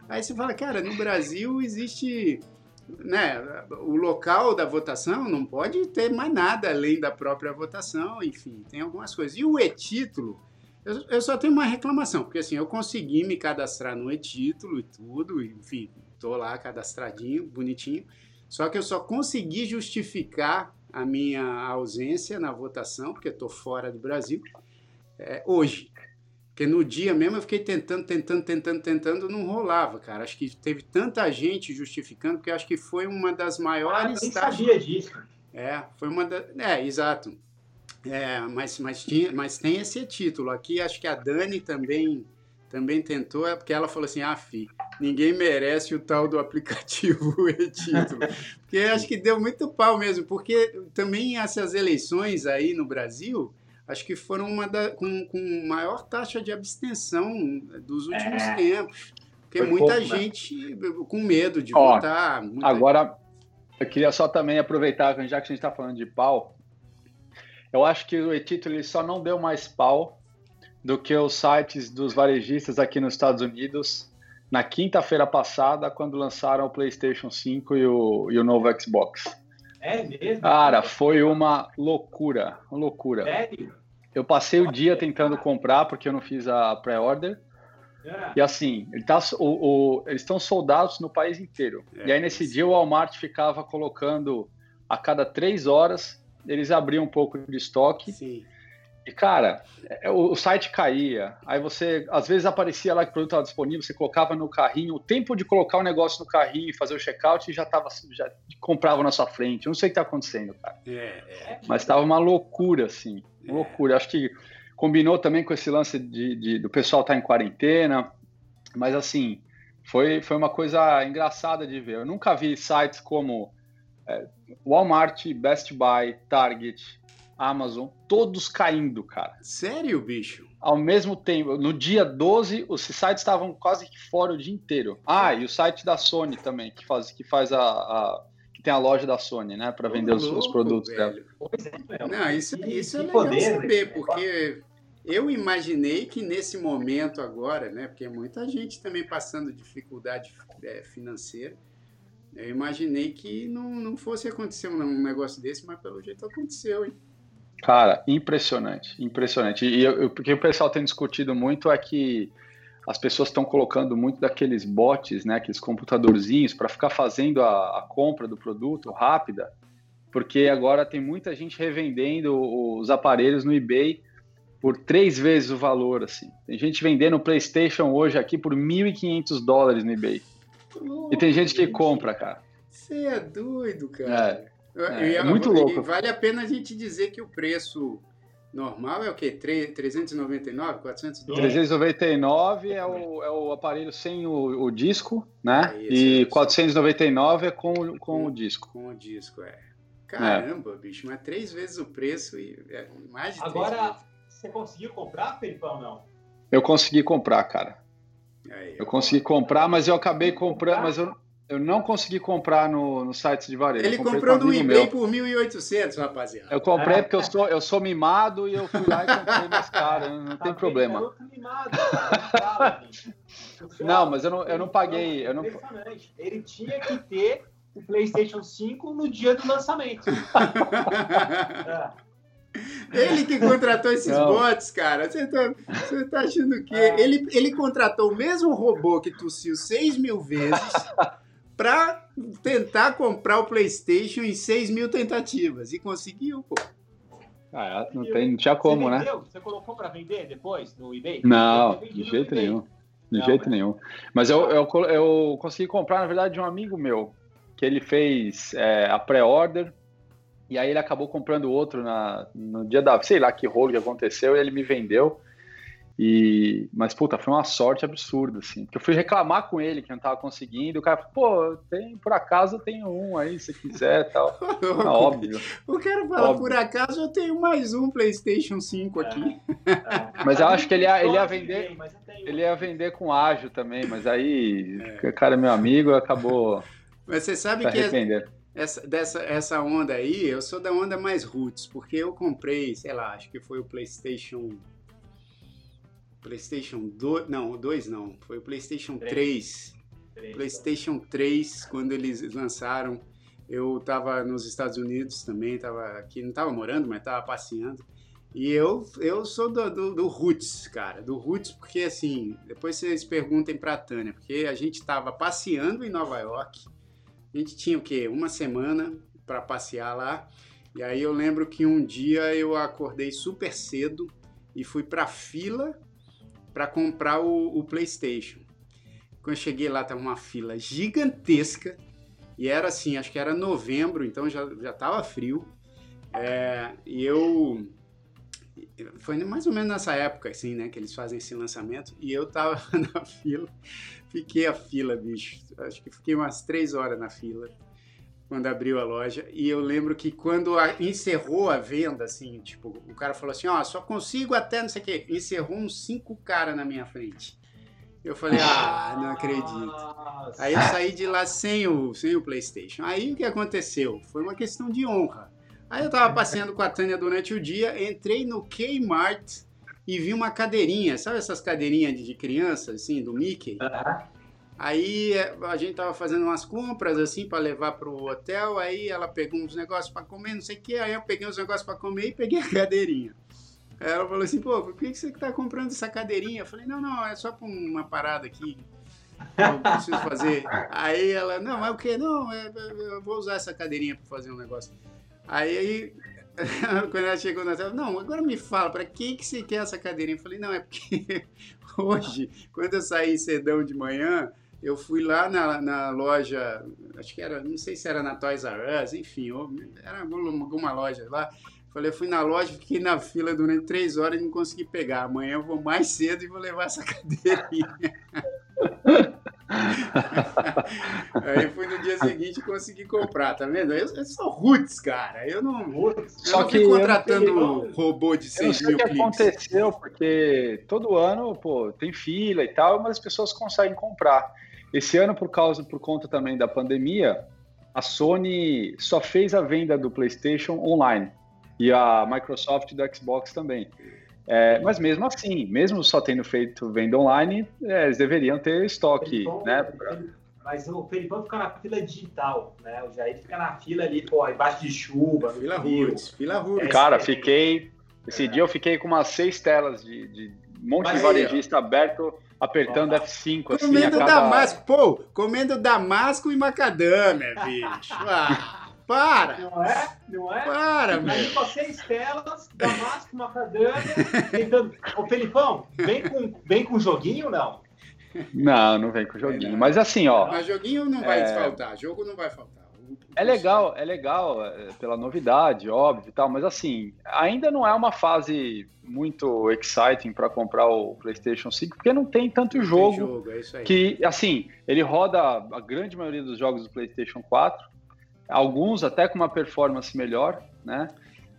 Aí você fala, cara, no Brasil existe né, o local da votação não pode ter mais nada além da própria votação, enfim, tem algumas coisas. E o e-título, eu, eu, só tenho uma reclamação, porque assim, eu consegui me cadastrar no e-título e tudo, enfim, tô lá cadastradinho, bonitinho, só que eu só consegui justificar a minha ausência na votação, porque estou fora do Brasil, é, hoje. Porque no dia mesmo eu fiquei tentando, tentando, tentando, tentando, não rolava, cara. Acho que teve tanta gente justificando, porque acho que foi uma das maiores. Ah, eu sabia disso. É, foi uma das. É, exato. É, mas, mas, tinha, mas tem esse título. Aqui acho que a Dani também também tentou, é porque ela falou assim: ah, fi, ninguém merece o tal do aplicativo e-título. Porque acho que deu muito pau mesmo, porque também essas eleições aí no Brasil, acho que foram uma da, com, com maior taxa de abstenção dos últimos é, tempos. Porque muita pouco, né? gente né? com medo de Ó, votar. Agora, eu queria só também aproveitar, já que a gente está falando de pau, eu acho que o e-título só não deu mais pau do que os sites dos varejistas aqui nos Estados Unidos na quinta-feira passada, quando lançaram o PlayStation 5 e o, e o novo Xbox. É mesmo? Cara, foi uma loucura, uma loucura. Sério? Eu passei o dia tentando comprar porque eu não fiz a pré-order. É. E assim, ele tá, o, o, eles estão soldados no país inteiro. É, e aí nesse dia o Walmart ficava colocando a cada três horas eles abriam um pouco de estoque. Sim. E, cara, é, o, o, site caía. Aí você, às vezes, aparecia lá que o produto estava disponível, você colocava no carrinho, o tempo de colocar o negócio no carrinho e fazer o checkout já tava, já comprava na sua frente. Eu não sei o que está acontecendo, cara. É, é. Mas estava uma loucura, assim. Uma é. loucura. Acho que combinou também com esse lance de, de do pessoal estar tá em quarentena. Mas, assim, foi, foi uma coisa engraçada de ver. Eu nunca vi sites como é, Walmart, Best Buy, Target, Amazon, todos caindo, cara. Sério, bicho? Ao mesmo tempo, no dia 12, os sites estavam quase que fora o dia inteiro. Ah, e o site da Sony também, que faz, que faz a, a que tem a loja da Sony, né, para vender louco, os, os, produtos velho. dela. Não, isso, isso é legal poder, saber, porque eu imaginei que nesse momento agora, né, porque muita gente também passando dificuldade é, financeira, eu imaginei que não, não fosse acontecer um negócio desse, mas pelo jeito aconteceu, hein? Cara, impressionante, impressionante. E eu, o que o pessoal tem discutido muito é que as pessoas estão colocando muito daqueles bots, né, aqueles computadorzinhos, para ficar fazendo a, a, compra do produto rápida, porque agora tem muita gente revendendo os aparelhos no eBay por três vezes o valor, assim. Tem gente vendendo o PlayStation hoje aqui por 1.500 dólares no eBay. Oh, e tem gente que compra, cara. Você é doido, cara. É, é, é muito louco. vale a pena a gente dizer que o preço normal é o quê? 399, 400 dólares? 399 é o, é o aparelho sem o, o disco, né? É e é 499 é com, com, com, o disco. Com o disco, é. Caramba, é. bicho, mas três vezes o preço e é, mais de Agora, você conseguiu comprar, Felipão, não? Eu consegui comprar, cara. Eu consegui comprar, mas eu acabei comprando, mas eu, eu não consegui comprar no, no site de varejo. Ele comprou no eBay meu. por 1.800, rapaziada. Eu comprei é. porque eu sou, eu sou mimado e eu fui lá e comprei mais caro, não, não tá tem problema. Mimado, cara. não, mas eu não, eu não paguei. Eu não... Ele tinha que ter o PlayStation 5 no dia do lançamento. é. Ele que contratou esses não. bots, cara. Você tá, você tá achando que é. ele, ele contratou o mesmo robô que tossiu 6 mil vezes para tentar comprar o PlayStation em 6 mil tentativas. E conseguiu, pô. Ah, não, tem, não tinha como, você né? Você colocou para vender depois no eBay? Não, de jeito nenhum. De não, jeito mas... nenhum. Mas eu, eu, eu consegui comprar, na verdade, de um amigo meu, que ele fez é, a pré-order e aí ele acabou comprando outro na, no dia da. Sei lá que rolo que aconteceu, e ele me vendeu. E, mas, puta, foi uma sorte absurda, assim. Porque eu fui reclamar com ele que não tava conseguindo. O cara falou, pô, tem, por acaso eu tenho um aí, se quiser tal. Ah, óbvio. O cara fala, óbvio. por acaso eu tenho mais um PlayStation 5 aqui. É, é. Mas eu acho que ele ia, ele ia vender. Ele ia vender com ágil também, mas aí, é. o cara é meu amigo, acabou. Mas você sabe que. É essa, dessa, essa onda aí, eu sou da onda mais roots, porque eu comprei, sei lá, acho que foi o PlayStation. PlayStation 2. Não, o 2 não, foi o PlayStation 3. 3. PlayStation 3, quando eles lançaram. Eu tava nos Estados Unidos também, tava aqui, não tava morando, mas tava passeando. E eu, eu sou do, do, do, Roots, cara, do Roots, porque assim, depois vocês perguntem pra Tânia, porque a gente tava passeando em Nova York, a gente tinha o quê? Uma semana para passear lá. E aí eu lembro que um dia eu acordei super cedo e fui para fila para comprar o, o, PlayStation. Quando eu cheguei lá, tava uma fila gigantesca e era assim, acho que era novembro, então já já tava frio. É, e eu foi mais ou menos nessa época, assim, né, que eles fazem esse lançamento. E eu tava na fila, fiquei a fila, bicho. Acho que fiquei umas três horas na fila quando abriu a loja. E eu lembro que quando a, encerrou a venda, assim, tipo, o cara falou assim: Ó, oh, só consigo até não sei o quê. Encerrou uns cinco caras na minha frente. Eu falei, ah, não acredito. Aí eu saí de lá sem o, sem o PlayStation. Aí o que aconteceu? Foi uma questão de honra. Aí eu tava passeando com a Tânia durante o dia, entrei no Kmart e vi uma cadeirinha, sabe essas cadeirinhas de criança, assim, do Mickey? Uhum. Aí é, a gente tava fazendo umas compras, assim, para levar pro hotel, aí ela pegou uns negócios para comer, não sei o que, aí eu peguei uns negócios para comer e peguei a cadeirinha. Aí ela falou assim, pô, por que você tá comprando essa cadeirinha? Eu falei, não, não, é só pra uma parada aqui, eu preciso fazer. Aí ela, não, mas o que? Não, é, eu vou usar essa cadeirinha para fazer um negócio. Aí, quando ela chegou na tela, não, agora me fala, para que, que você quer essa cadeirinha? Eu falei, não, é porque hoje, quando eu saí cedão de manhã, eu fui lá na, na loja, acho que era, não sei se era na Toys R Us, enfim, era alguma, loja lá. Falei, eu fui na loja, fiquei na fila durante três horas e não consegui pegar. Amanhã eu vou mais cedo e vou levar essa cadeirinha. Aí dia seguinte e consegui comprar, tá vendo? Eu, eu sou roots, cara. Eu não, eu Só não que contratando não robô de 6 mil cliques. o que aconteceu, porque todo ano, pô, tem fila e tal, mas as pessoas conseguem comprar. Esse ano, por causa, por conta também da pandemia, a Sony só fez a venda do PlayStation online e a Microsoft do Xbox também. É, mas mesmo assim, mesmo só tendo feito venda online, é, eles deveriam ter estoque, Felipão, né? Mas o Felipão fica na fila digital, né? O Jair fica na fila ali, pô, embaixo de chuva. Fila Roots, fila Roots. Cara, fiquei. Esse é. dia eu fiquei com umas seis telas de, de um monte mas de varejista aí, aberto apertando F5 assim. Comendo cada... Damasco, pô, comendo Damasco e macadâmia, bicho. Ah. Para! Não é? Não é? Para, meu! Aí seis telas, Damasco, Macadâmia, tentando... Ô, Felipão, vem com, vem com joguinho ou não? Não, não vem com joguinho. É, Mas assim, ó... Mas joguinho não vai é... faltar, jogo não vai faltar. É legal, é legal é, pela novidade, óbvio e tal, mas assim, ainda não é uma fase muito exciting para comprar o PlayStation 5, porque não tem tanto não jogo, tem jogo é que, assim, ele roda a grande maioria dos jogos do PlayStation 4, alguns até com uma performance melhor, né?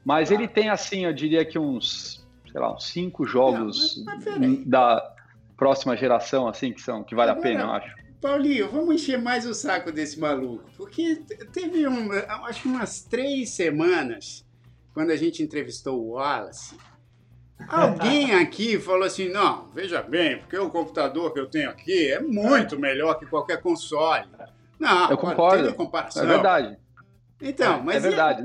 Mas ah. ele tem assim, eu diria que uns, sei lá, uns cinco jogos não, da próxima geração, assim, que são que vale Agora, a pena, eu acho. Paulinho, vamos encher mais o saco desse maluco, porque teve um, acho que umas três semanas, quando a gente entrevistou o Wallace, alguém aqui falou assim, não, veja bem, porque o computador que eu tenho aqui é muito melhor que qualquer console. Não, eu concordo. comparação. É verdade. Então, é, mas é verdade.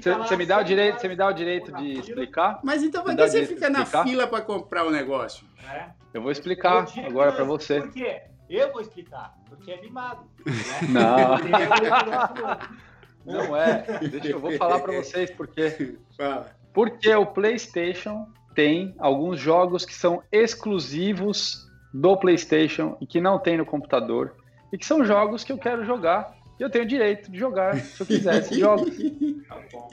Você me dá o direito, você me dá o direito de explicar? Mas então por que você fica na fila para comprar o negócio? É. Eu vou explicar agora para você. Por quê? Eu vou explicar, porque é mimado. Né? Não. Não é. Deixa eu vou falar para vocês porque porque o PlayStation tem alguns jogos que são exclusivos do PlayStation e que não tem no computador e que são jogos que eu quero jogar. E eu tenho direito de jogar, se eu quiser, esses jogos.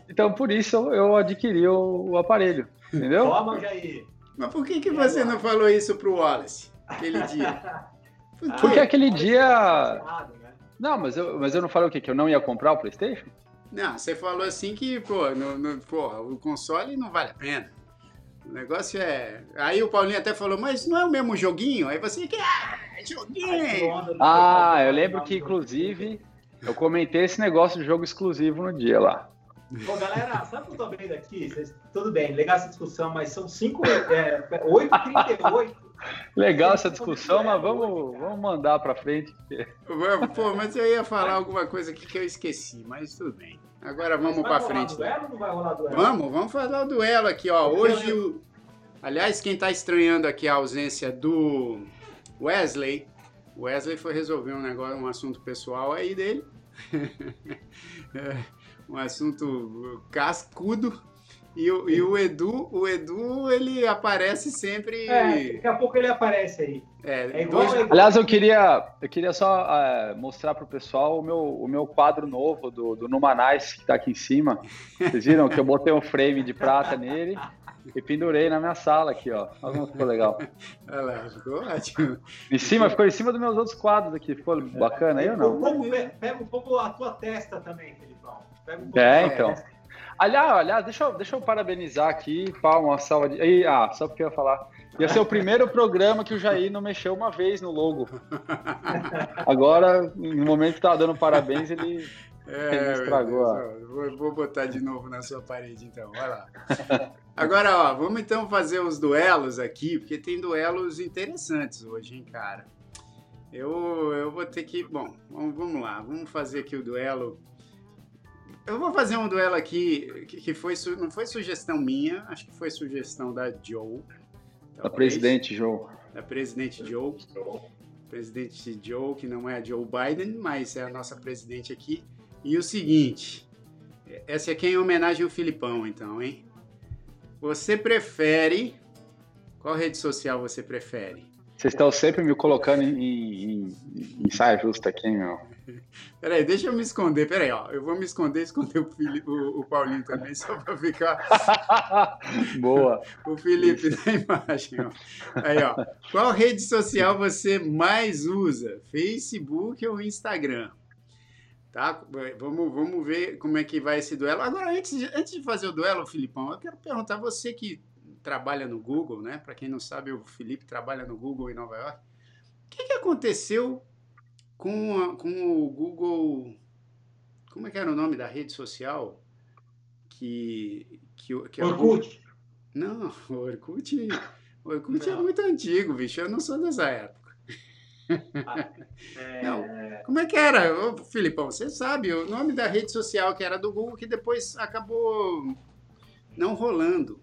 Então, por isso, eu adquiri o, o aparelho. Entendeu? Toma, Jair. Mas por que, que você não falou isso pro Wallace aquele dia? Por Porque aquele dia. Né? Não, mas eu, mas eu não falei o quê? Que eu não ia comprar o PlayStation? Não, você falou assim que, pô, no, no, porra, o console não vale a pena. O negócio é. Aí o Paulinho até falou, mas não é o mesmo joguinho? Aí você que. Ah, joguinho! Ah, eu lembro que, inclusive, eu comentei esse negócio de jogo exclusivo no dia lá. Bom, galera, sabe o que eu tô vendo aqui? Vocês, tudo bem, legal essa discussão, mas são 5, é, 8h38. Legal essa discussão, mas vamos, vamos mandar para frente. Pô, mas eu ia falar alguma coisa aqui que eu esqueci, mas tudo bem. Agora vamos para frente. Duelo ou não vai rolar duelo? Vamos, vamos falar o duelo aqui, ó. Hoje, o... aliás, quem está estranhando aqui a ausência do Wesley, Wesley foi resolver um negócio, um assunto pessoal aí dele. um assunto cascudo. E o, e o Edu, o Edu, ele aparece sempre. É, daqui a pouco ele aparece aí. É, é igual, Aliás, eu queria, eu queria só uh, mostrar pro pessoal o meu, o meu quadro novo do, do Numanice, que tá aqui em cima. Vocês viram que eu botei um frame de prata nele e pendurei na minha sala aqui, ó. Olha como ficou legal. Olha lá, ficou ótimo. Em cima, ficou em cima dos meus outros quadros aqui. Ficou bacana aí ou não? pega um pouco a tua testa também. Pega um é, então. Aliás, aliás deixa, eu, deixa eu parabenizar aqui, palma, uma salva de. ah, só porque eu ia falar. Ia ser o primeiro programa que o Jair não mexeu uma vez no logo. Agora, no momento que tava dando parabéns, ele, é, ele estragou. Vou, vou, botar de novo na sua parede, então. Vai lá. Agora, ó, vamos então fazer os duelos aqui, porque tem duelos interessantes hoje, hein, cara. Eu, eu vou ter que. Bom, vamos lá, vamos fazer aqui o duelo eu vou fazer um duelo aqui que, foi não foi sugestão minha, acho que foi sugestão da Joe. Talvez, da presidente Joe. Da presidente Joe. Presidente Joe, que não é a Joe Biden, mas é a nossa presidente aqui. E o seguinte, essa aqui é em homenagem ao Filipão, então, hein? Você prefere. Qual rede social você prefere? Vocês estão sempre me colocando em, em, em saia justa aqui, meu. Peraí, deixa eu me esconder. Peraí, ó. Eu vou me esconder, esconder o, Felipe, o, o Paulinho também, só para ficar. Boa. o Felipe da imagem, ó. Aí, ó. Qual rede social você mais usa? Facebook ou Instagram? Tá? Vamos, vamos ver como é que vai esse duelo. Agora, antes de, antes de fazer o duelo, Filipão, eu quero perguntar, você que trabalha no Google, né? Para quem não sabe, o Felipe trabalha no Google em Nova York. O que, que aconteceu com, a, com o Google. Como é que era o nome da rede social? Que. que, que Orkut. Não, o Orkut. O Orkut é não. é muito antigo, bicho. Eu não sou dessa época. Ah, é... Não, como é que era? Ô, Filipão, você sabe o nome da rede social que era do Google que depois acabou não rolando.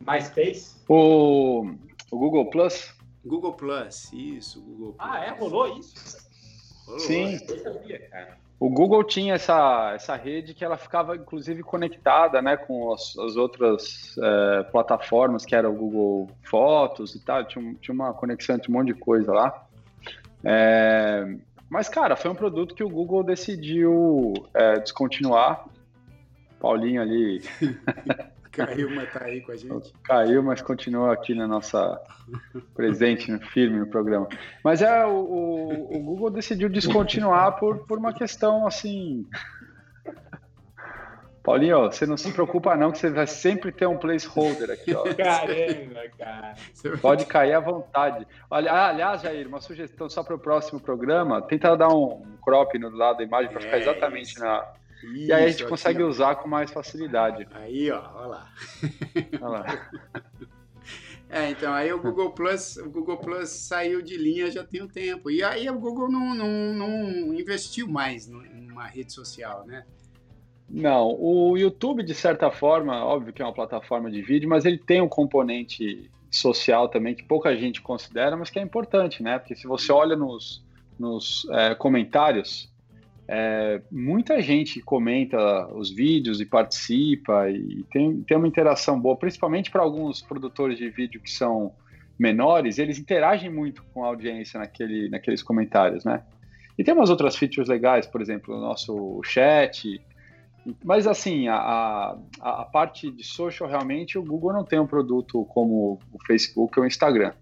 MySpace? O, o Google Plus? Google Plus, isso, Google Plus. Ah, é? Rolou isso? Sim. O Google tinha essa, essa rede que ela ficava, inclusive, conectada né, com as, as outras é, plataformas, que era o Google Fotos e tal. Tinha, tinha uma conexão entre um monte de coisa lá. É, mas, cara, foi um produto que o Google decidiu é, descontinuar. Paulinho ali Caiu, mas tá aí com a gente. Caiu, mas continua aqui na nossa presente, firme no programa. Mas é o, o, o Google decidiu descontinuar por, por uma questão assim. Paulinho, você não se preocupa não, que você vai sempre ter um placeholder aqui, ó. Caramba, cara. Pode cair à vontade. Olha, ah, aliás, Jair, uma sugestão só para o próximo programa, tenta dar um crop no lado da imagem para ficar é exatamente na, isso, e aí a gente consegue usar com mais facilidade. Aí, ó, olha lá. Olha lá. É, então aí o Google Plus, o Google Plus saiu de linha já tem um tempo. E aí o Google não, não, não investiu mais numa rede social, né? Não, o YouTube, de certa forma, óbvio que é uma plataforma de vídeo, mas ele tem um componente social também que pouca gente considera, mas que é importante, né? Porque se você olha nos, nos é, comentários, é, muita gente comenta os vídeos e participa e tem, tem uma interação boa, principalmente para alguns produtores de vídeo que são menores, eles interagem muito com a audiência naquele, naqueles comentários, né? E tem umas outras features legais, por exemplo, o nosso chat. Mas assim, a, a, a parte de social realmente o Google não tem um produto como o Facebook ou o Instagram.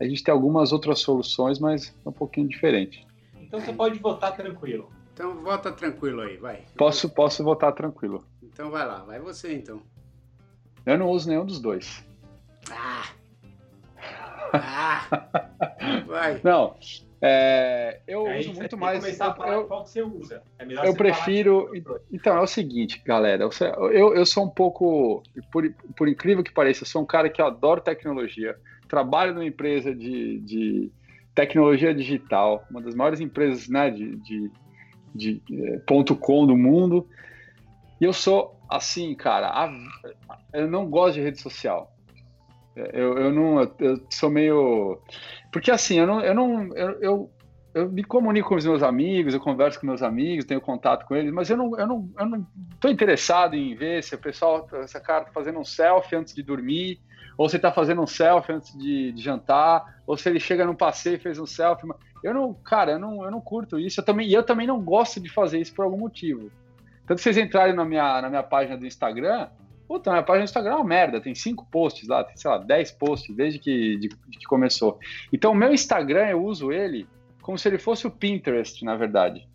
A gente tem algumas outras soluções, mas é um pouquinho diferente. Então você pode votar tranquilo. Então vota tranquilo aí, vai. Posso, posso votar tranquilo. Então vai lá, vai você então. Eu não uso nenhum dos dois. Ah! Ah! vai. Não, é, eu aí uso muito mais. Começar a falar eu, qual que você usa. É melhor eu prefiro. Então, é o seguinte, galera. Eu, eu, eu sou um pouco. Por, por incrível que pareça, eu sou um cara que adoro tecnologia. Trabalho numa empresa de, de tecnologia digital, uma das maiores empresas né, de, de de é, ponto .com do mundo. E eu sou assim, cara, a, eu não gosto de rede social. Eu, eu não, eu sou meio, porque assim, eu não, eu não, eu, eu, eu, me comunico com os meus amigos, eu converso com meus amigos, tenho contato com eles, mas eu não, eu não, eu não tô interessado em ver se o pessoal, essa cara tá fazendo um selfie antes de dormir, ou se tá fazendo um selfie antes de, de jantar, ou se ele chega num passeio e fez um selfie. Eu não, cara, eu não, eu não curto isso. Eu também, e eu também não gosto de fazer isso por algum motivo. Tanto vocês entrarem na minha, na minha página do Instagram, puta, minha página do Instagram é uma merda. Tem cinco posts lá, tem, sei lá, dez posts desde que, de, de que começou. Então, o meu Instagram, eu uso ele como se ele fosse o Pinterest, na verdade.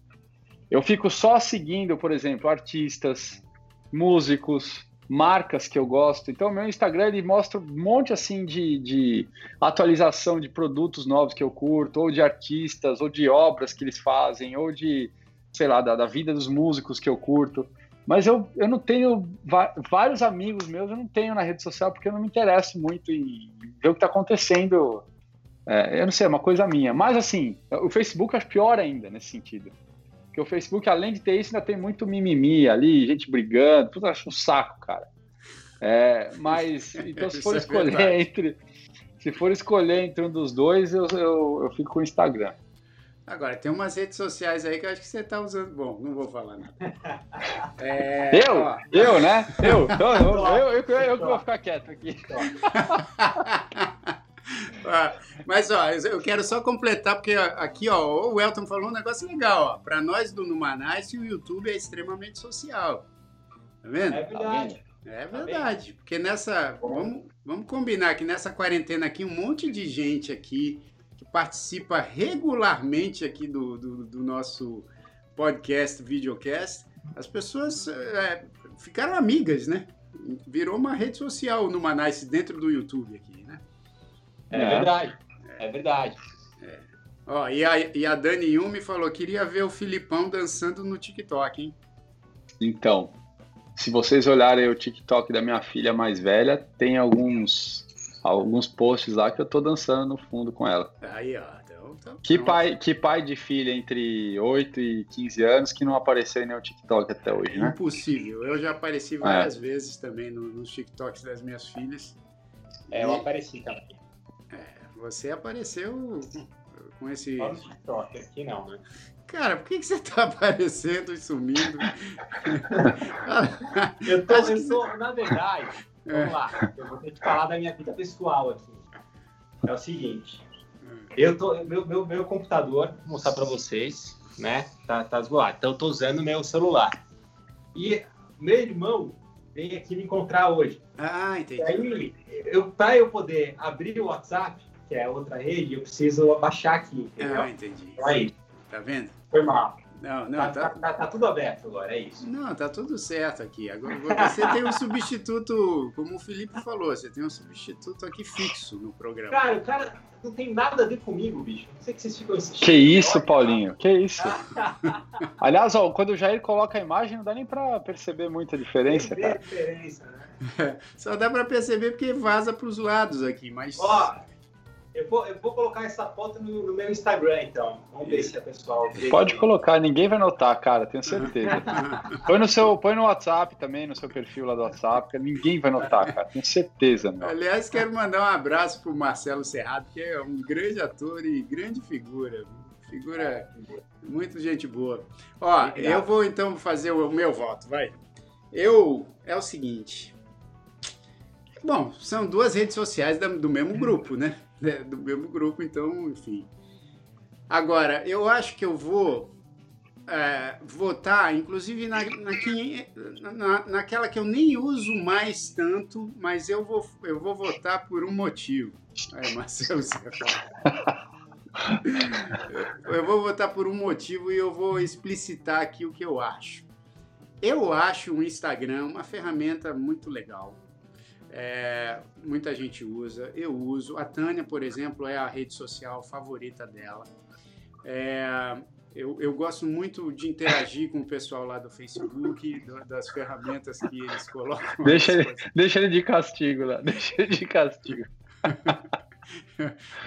Eu fico só seguindo, por exemplo, artistas, músicos, marcas que eu gosto. Então, meu Instagram ele mostra um monte assim de, de atualização de produtos novos que eu curto, ou de artistas, ou de obras que eles fazem, ou de, sei lá, da, da vida dos músicos que eu curto. Mas eu, eu não tenho vários amigos meus, eu não tenho na rede social porque eu não me interesso muito em ver o que está acontecendo. É, eu não sei, é uma coisa minha. Mas assim, o Facebook acho pior ainda nesse sentido. Porque o Facebook, além de ter isso, ainda tem muito mimimi ali, gente brigando, tudo acho um saco, cara. É, mas, então, se for é escolher é entre. Se for escolher entre um dos dois, eu, eu, eu fico com o Instagram. Agora, tem umas redes sociais aí que eu acho que você está usando. Bom, não vou falar nada. É, eu? Ó. Eu, né? Eu. Então, eu, eu, eu, eu, eu vou ficar quieto aqui. Ah, mas, ó, eu quero só completar, porque aqui, ó, o Elton falou um negócio legal, ó. Para nós do Numanais, o YouTube é extremamente social. Tá vendo? É verdade. É verdade, porque nessa. Vamos, vamos combinar que nessa quarentena aqui, um monte de gente aqui que participa regularmente aqui do, do, do nosso podcast, videocast, as pessoas é, ficaram amigas, né? Virou uma rede social no Manice dentro do YouTube aqui? É, é verdade, é verdade. É. Ó, e a, e a Dani Yumi falou, queria ver o Filipão dançando no TikTok, hein? Então, se vocês olharem o TikTok da minha filha mais velha, tem alguns alguns posts lá que eu tô dançando no fundo com ela. Aí, ó. Então, então, que, pai, que pai de filha entre 8 e 15 anos que não apareceu em nenhum TikTok até hoje, né? Impossível. Eu já apareci várias é. vezes também no, nos TikToks das minhas filhas. É, eu apareci também. É, você apareceu com esse. Só no TikTok, aqui não, né? Cara, por que, que você tá aparecendo e sumindo? eu tô, eu tô na verdade, vamos lá, eu vou ter que falar da minha vida pessoal aqui. É o seguinte, eu tô, meu, meu, meu computador, vou mostrar para vocês, né, tá, tá zoado, então eu tô usando meu celular. E meu irmão veio aqui me encontrar hoje. Ah, entendi. E aí, eu, para eu poder abrir o WhatsApp, que é outra rede, eu preciso baixar aqui. Entendeu? Ah, entendi. Então, aí. Tá vendo? Foi mal. Não, não, tá, tá... Tá, tá, tudo aberto agora, é isso. Não, tá tudo certo aqui. Agora você tem um substituto, como o Felipe falou, você tem um substituto aqui fixo no programa. Cara, o cara não tem nada a ver comigo, bicho. Não sei que vocês ficam assistindo. Que isso, Paulinho, que isso. Aliás, ó, quando o Jair coloca a imagem, não dá nem pra perceber muita diferença, cara. diferença, né? Só dá pra perceber porque vaza pros lados aqui, mas. Ó, eu vou, eu vou colocar essa foto no, no meu Instagram, então. Vamos ver se a pessoal. Pode colocar, ninguém vai notar, cara, tenho certeza. põe, no seu, põe no WhatsApp também, no seu perfil lá do WhatsApp, ninguém vai notar, cara, tenho certeza. Meu. Aliás, quero mandar um abraço pro Marcelo Serrado, que é um grande ator e grande figura. Figura muito gente boa. Ó, eu vou então fazer o meu voto, vai. Eu. É o seguinte. Bom, são duas redes sociais do mesmo grupo, né? Né, do mesmo grupo, então, enfim. Agora, eu acho que eu vou é, votar, inclusive na, na, na, naquela que eu nem uso mais tanto, mas eu vou, eu vou votar por um motivo. Aí, Marcelo, você Eu vou votar por um motivo e eu vou explicitar aqui o que eu acho. Eu acho o Instagram uma ferramenta muito legal é, muita gente usa, eu uso. A Tânia, por exemplo, é a rede social favorita dela. É, eu, eu, gosto muito de interagir com o pessoal lá do Facebook, do, das ferramentas que eles colocam. Deixa ele, deixa ele de castigo lá, deixa ele de castigo.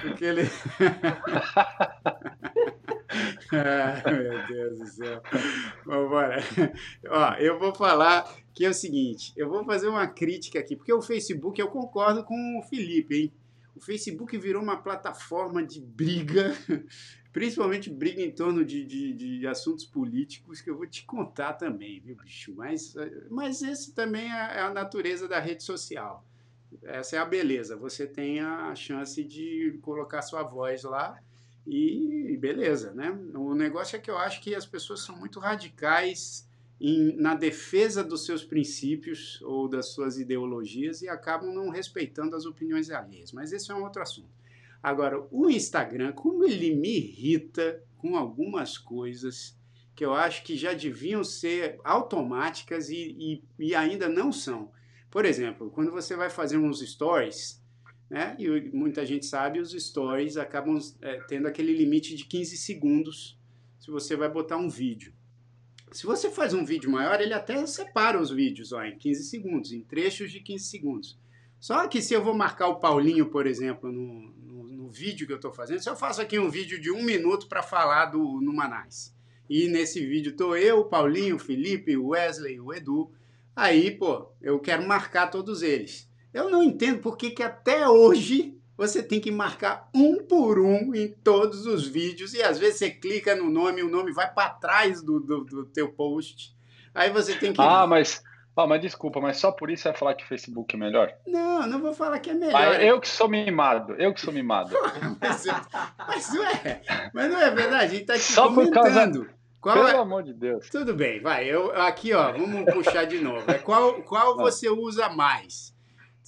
Porque ele. Meu Deus do céu. Vamos embora. Ó, eu vou falar que é o seguinte: eu vou fazer uma crítica aqui, porque o Facebook, eu concordo com o Felipe, hein? O Facebook virou uma plataforma de briga, principalmente briga em torno de, de, de assuntos políticos, que eu vou te contar também, viu, bicho? Mas, mas esse também é, é a natureza da rede social. Essa é a beleza. Você tem a chance de colocar sua voz lá e beleza, né? O negócio é que eu acho que as pessoas são muito radicais em, na defesa dos seus princípios ou das suas ideologias e acabam não respeitando as opiniões alheias. Mas esse é um outro assunto. Agora, o Instagram, como ele me irrita com algumas coisas que eu acho que já deviam ser automáticas e, e, e ainda não são. Por exemplo, quando você vai fazer uns stories, né? E muita gente sabe, os stories acabam é, tendo aquele limite de 15 segundos se você vai botar um vídeo. Se você faz um vídeo maior, ele até separa os vídeos ó, em 15 segundos, em trechos de 15 segundos. Só que se eu vou marcar o Paulinho, por exemplo, no, no, no vídeo que eu estou fazendo, se eu faço aqui um vídeo de um minuto para falar do Numanais, e nesse vídeo estou eu, o Paulinho, o Felipe, o Wesley, o Edu, Aí, pô, eu quero marcar todos eles. Eu não entendo por que, que até hoje você tem que marcar um por um em todos os vídeos e às vezes você clica no nome e o nome vai para trás do, do, do, teu post. Aí você tem que. Ah, mas Ah, mas desculpa, mas só por isso vai falar que o Facebook é melhor? Não, não vou falar que é melhor. eu que sou mimado, eu que sou mimado. mas, mas, não é, mas não é verdade, a gente tá aqui só comentando. Por causa... Qual Pelo é... amor de Deus. Tudo bem, vai. Eu, aqui, ó, vamos puxar de novo. É qual, qual você usa mais?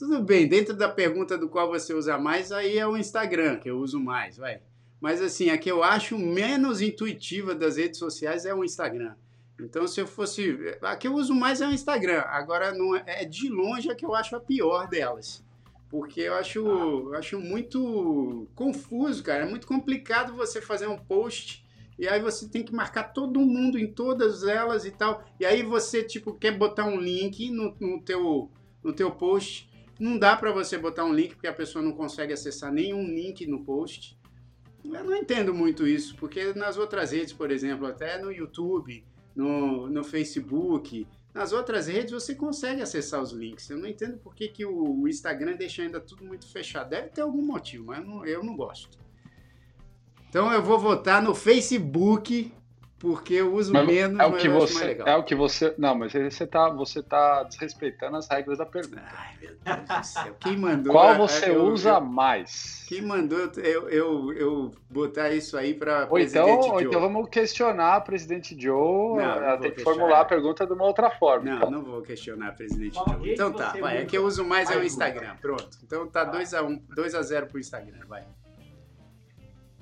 Tudo bem, dentro da pergunta do qual você usa mais, aí é o Instagram que eu uso mais, vai. Mas assim, a que eu acho menos intuitiva das redes sociais é o Instagram. Então, se eu fosse. A que eu uso mais é o Instagram. Agora, não é, é de longe a que eu acho a pior delas. Porque eu acho, eu acho muito confuso, cara. É muito complicado você fazer um post e aí você tem que marcar todo mundo em todas elas e tal. E aí você, tipo, quer botar um link no, no, teu, no teu post. Não dá para você botar um link porque a pessoa não consegue acessar nenhum link no post. Eu não entendo muito isso, porque nas outras redes, por exemplo, até no YouTube, no, no Facebook, nas outras redes você consegue acessar os links. Eu não entendo por que, que o Instagram deixa ainda tudo muito fechado. Deve ter algum motivo, mas não, eu não gosto. Então eu vou votar no Facebook porque eu uso mas menos, é o que você, É o que você. Não, mas você está você tá desrespeitando as regras da pergunta. Ai, meu Deus do céu. Quem mandou. Qual você eu, usa eu, mais? Quem mandou eu, eu, eu botar isso aí para ou então, Joe? Ou então vamos questionar a presidente Joe. Não, ela tem que formular a pergunta de uma outra forma. Não, então. não vou questionar a presidente Joe. Então tá, vai. É que eu uso mais é o Instagram. Pronto. Então tá 2x1, um, 2 a 0 pro Instagram, vai.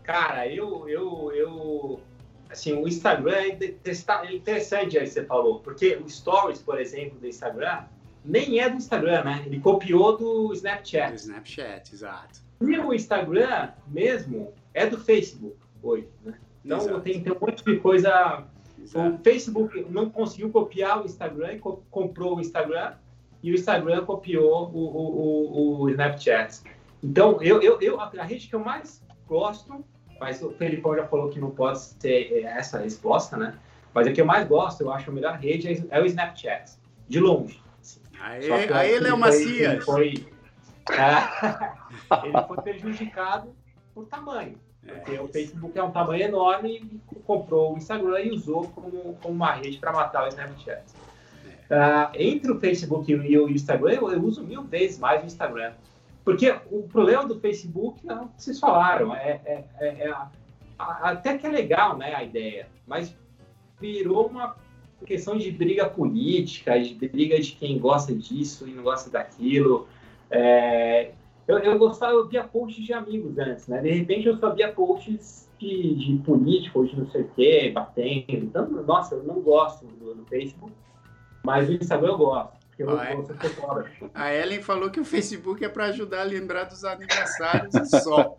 Cara, eu, eu, eu assim, o Instagram é interessante aí que você falou, porque o Stories, por exemplo, do Instagram, nem é do Instagram, né? Ele copiou do Snapchat. Do Snapchat, exato. E o Instagram mesmo é do Facebook hoje, né? Então tem, tem um monte de coisa. Exato. O Facebook não conseguiu copiar o Instagram e co comprou o Instagram e o Instagram copiou o, o, o, o Snapchat. Então, eu, eu, eu, a rede que eu mais gosto mas o Felipão já falou que não pode ser é, essa a resposta, né? Mas o que eu mais gosto, eu acho a melhor rede é, é o Snapchat, de longe. Assim. Aê, aí ele é uma Ele foi, é, ele foi prejudicado por tamanho. Porque é, o Facebook é um tamanho enorme e comprou o Instagram e usou como, como uma rede para matar o Snapchat. Uh, entre o Facebook e o Instagram, eu, eu uso mil vezes mais o Instagram. Porque o problema do Facebook, não, vocês falaram, é, é, é, é a, a, até que é legal né, a ideia, mas virou uma questão de briga política, de briga de quem gosta disso e não gosta daquilo. É, eu, eu gostava, eu via posts de amigos antes, né? De repente eu só via posts de, de político, de não sei o quê, batendo. Então, nossa, eu não gosto do, do Facebook, mas o Instagram eu gosto. Eu a, a Ellen falou que o Facebook é para ajudar a lembrar dos aniversários e só.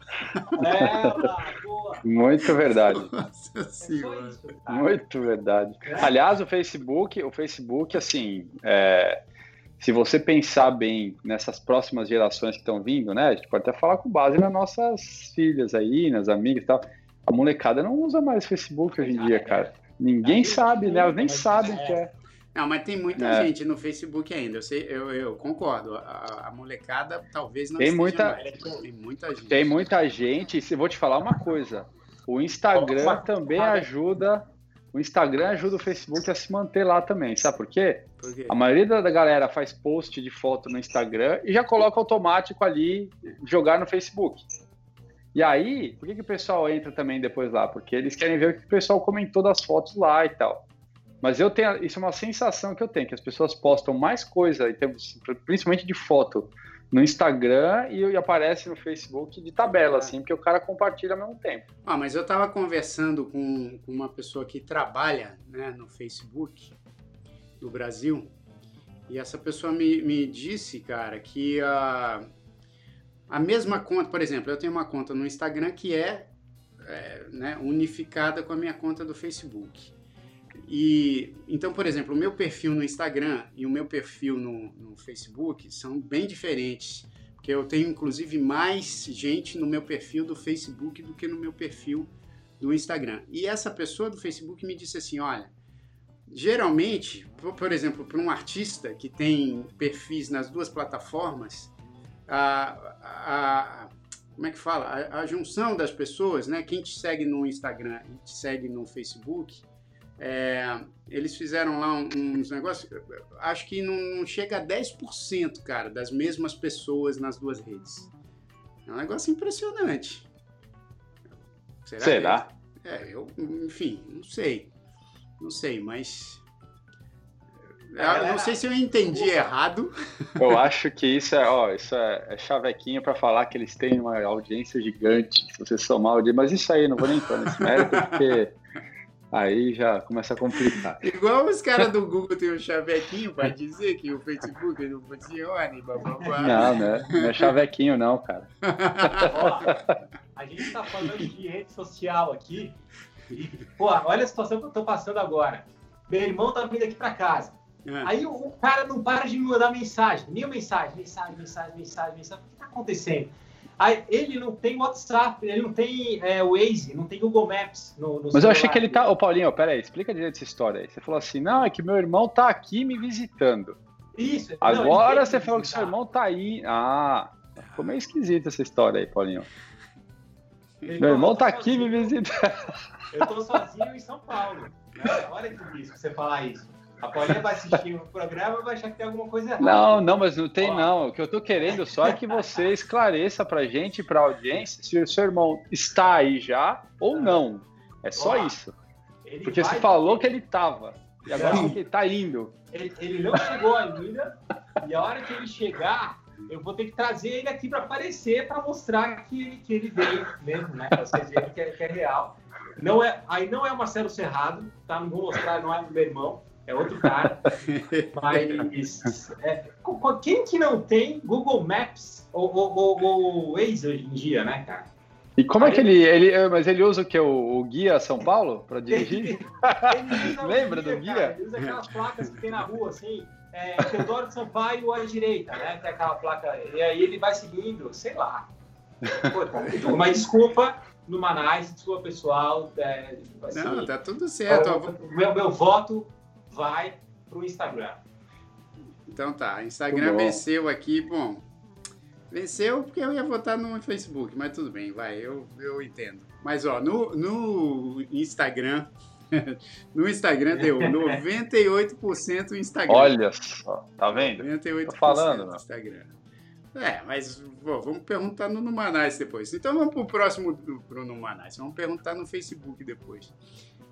É, boa. Muito verdade. Nossa senhora. Muito verdade. É. Aliás, o Facebook, o Facebook, assim, é, se você pensar bem nessas próximas gerações que estão vindo, né? A gente pode até falar com base nas nossas filhas aí, nas amigas e tal. A molecada não usa mais Facebook hoje em dia, cara. Ninguém sabe, né? Elas nem sabem o que é. Não, mas tem muita é. gente no Facebook ainda. Eu, sei, eu, eu concordo. A, a, molecada talvez não tem muita, mais. Tem muita gente. Tem muita gente. E vou te falar uma coisa. O Instagram também ajuda. O Instagram ajuda o Facebook a se manter lá também. Sabe por quê? por quê? A maioria da galera faz post de foto no Instagram e já coloca automático ali jogar no Facebook. E aí, por que, que o pessoal entra também depois lá? Porque eles querem ver o que o pessoal comentou das fotos lá e tal. Mas eu tenho, isso é uma sensação que eu tenho, que as pessoas postam mais coisa, principalmente de foto, no Instagram e, aparece no Facebook de tabela, é. assim, porque o cara compartilha ao mesmo tempo. Ah, mas eu estava conversando com, com, uma pessoa que trabalha né, no Facebook do Brasil, e essa pessoa me, me disse, cara, que a, a mesma conta, por exemplo, eu tenho uma conta no Instagram que é, é né, unificada com a minha conta do Facebook. E então, por exemplo, o meu perfil no Instagram e o meu perfil no, no Facebook são bem diferentes, porque eu tenho inclusive mais gente no meu perfil do Facebook do que no meu perfil do Instagram. E essa pessoa do Facebook me disse assim, olha, geralmente, por, exemplo, para um artista que tem perfis nas duas plataformas, a, a, como é que fala? A, a junção das pessoas, né? Quem te segue no Instagram e te segue no Facebook, É, eles fizeram lá uns negócios, acho que não chega a 10%, cara, das mesmas pessoas nas duas redes. É um negócio impressionante. Será? Será? É, eu, enfim, não sei. Não sei, mas. Eu não sei se eu entendi errado. Eu acho que isso é, ó, isso é, é chavequinho para falar que eles têm uma audiência gigante, se você somar o dia, mas isso aí, não vou nem entrar nesse mérito, porque Aí já começa a complicar. Igual os caras do Google tem um chavequinho para dizer que o Facebook não funciona. Bababá. Não, né? Não é chavequinho, não, cara. Ó, a gente está falando de rede social aqui. E, pô, olha a situação que eu estou passando agora. Meu irmão tá vindo aqui para casa. É. Aí o, o, cara não para de me mandar mensagem. Mil mensagem, mensagem, mensagem, mensagem, mensagem. O que está acontecendo? Aí, ele não tem WhatsApp, ele não tem é, Waze, não tem Google Maps no, no Mas celular. eu achei que ele tá. Ô, Paulinho, peraí, explica direito essa história aí. Você falou assim: não, é que meu irmão tá aqui me visitando. Isso. Agora não, você falou que seu irmão tá aí. Ah, ficou meio esquisita essa história aí, Paulinho. Ele meu irmão tá aqui me visitando. Eu tô sozinho em São Paulo. Olha que risco você falar isso. A Paulinha vai assistir o programa e vai achar que tem alguma coisa errada. Não, não, mas não tem Ó. não. O que eu tô querendo só é que você esclareça pra gente pra audiência se o seu irmão está aí já ou ah. não. É só Ó, isso. Porque você falou que ele tava. E agora não. que ele tá indo. Ele, ele não chegou ainda. e a hora que ele chegar, eu vou ter que trazer ele aqui para aparecer, para mostrar que, que ele veio mesmo, né? Pra vocês verem que é, que é real. Não é, aí não é o Marcelo Serrado, tá? Não vou mostrar, não é meu irmão é outro cara. Mas é, quem que não tem Google Maps ou, ou, ou, ou Waze hoje em dia, né, cara? E como é que ele, ele. Mas ele usa o que? O, o guia São Paulo para dirigir? Lembra guia, do guia? Cara, ele usa aquelas placas que tem na rua, assim. É, Teodoro Sampaio à direita, né? Tem aquela placa. E aí ele vai seguindo, sei lá. Pô, tá, mas desculpa, no Manais, desculpa pessoal. É, assim, Não, tá tudo certo. O meu, meu voto vai para o Instagram. Então tá, Instagram venceu aqui, bom. Venceu porque eu ia votar no Facebook, mas tudo bem, vai, eu, eu entendo. Mas ó, no, no Instagram, no Instagram deu 98% Instagram. Olha só, tá vendo? 98% Tô falando, Instagram. É, mas pô, vamos perguntar no Numanais depois. Então vamos pro próximo pro Numanais. Vamos perguntar no Facebook depois.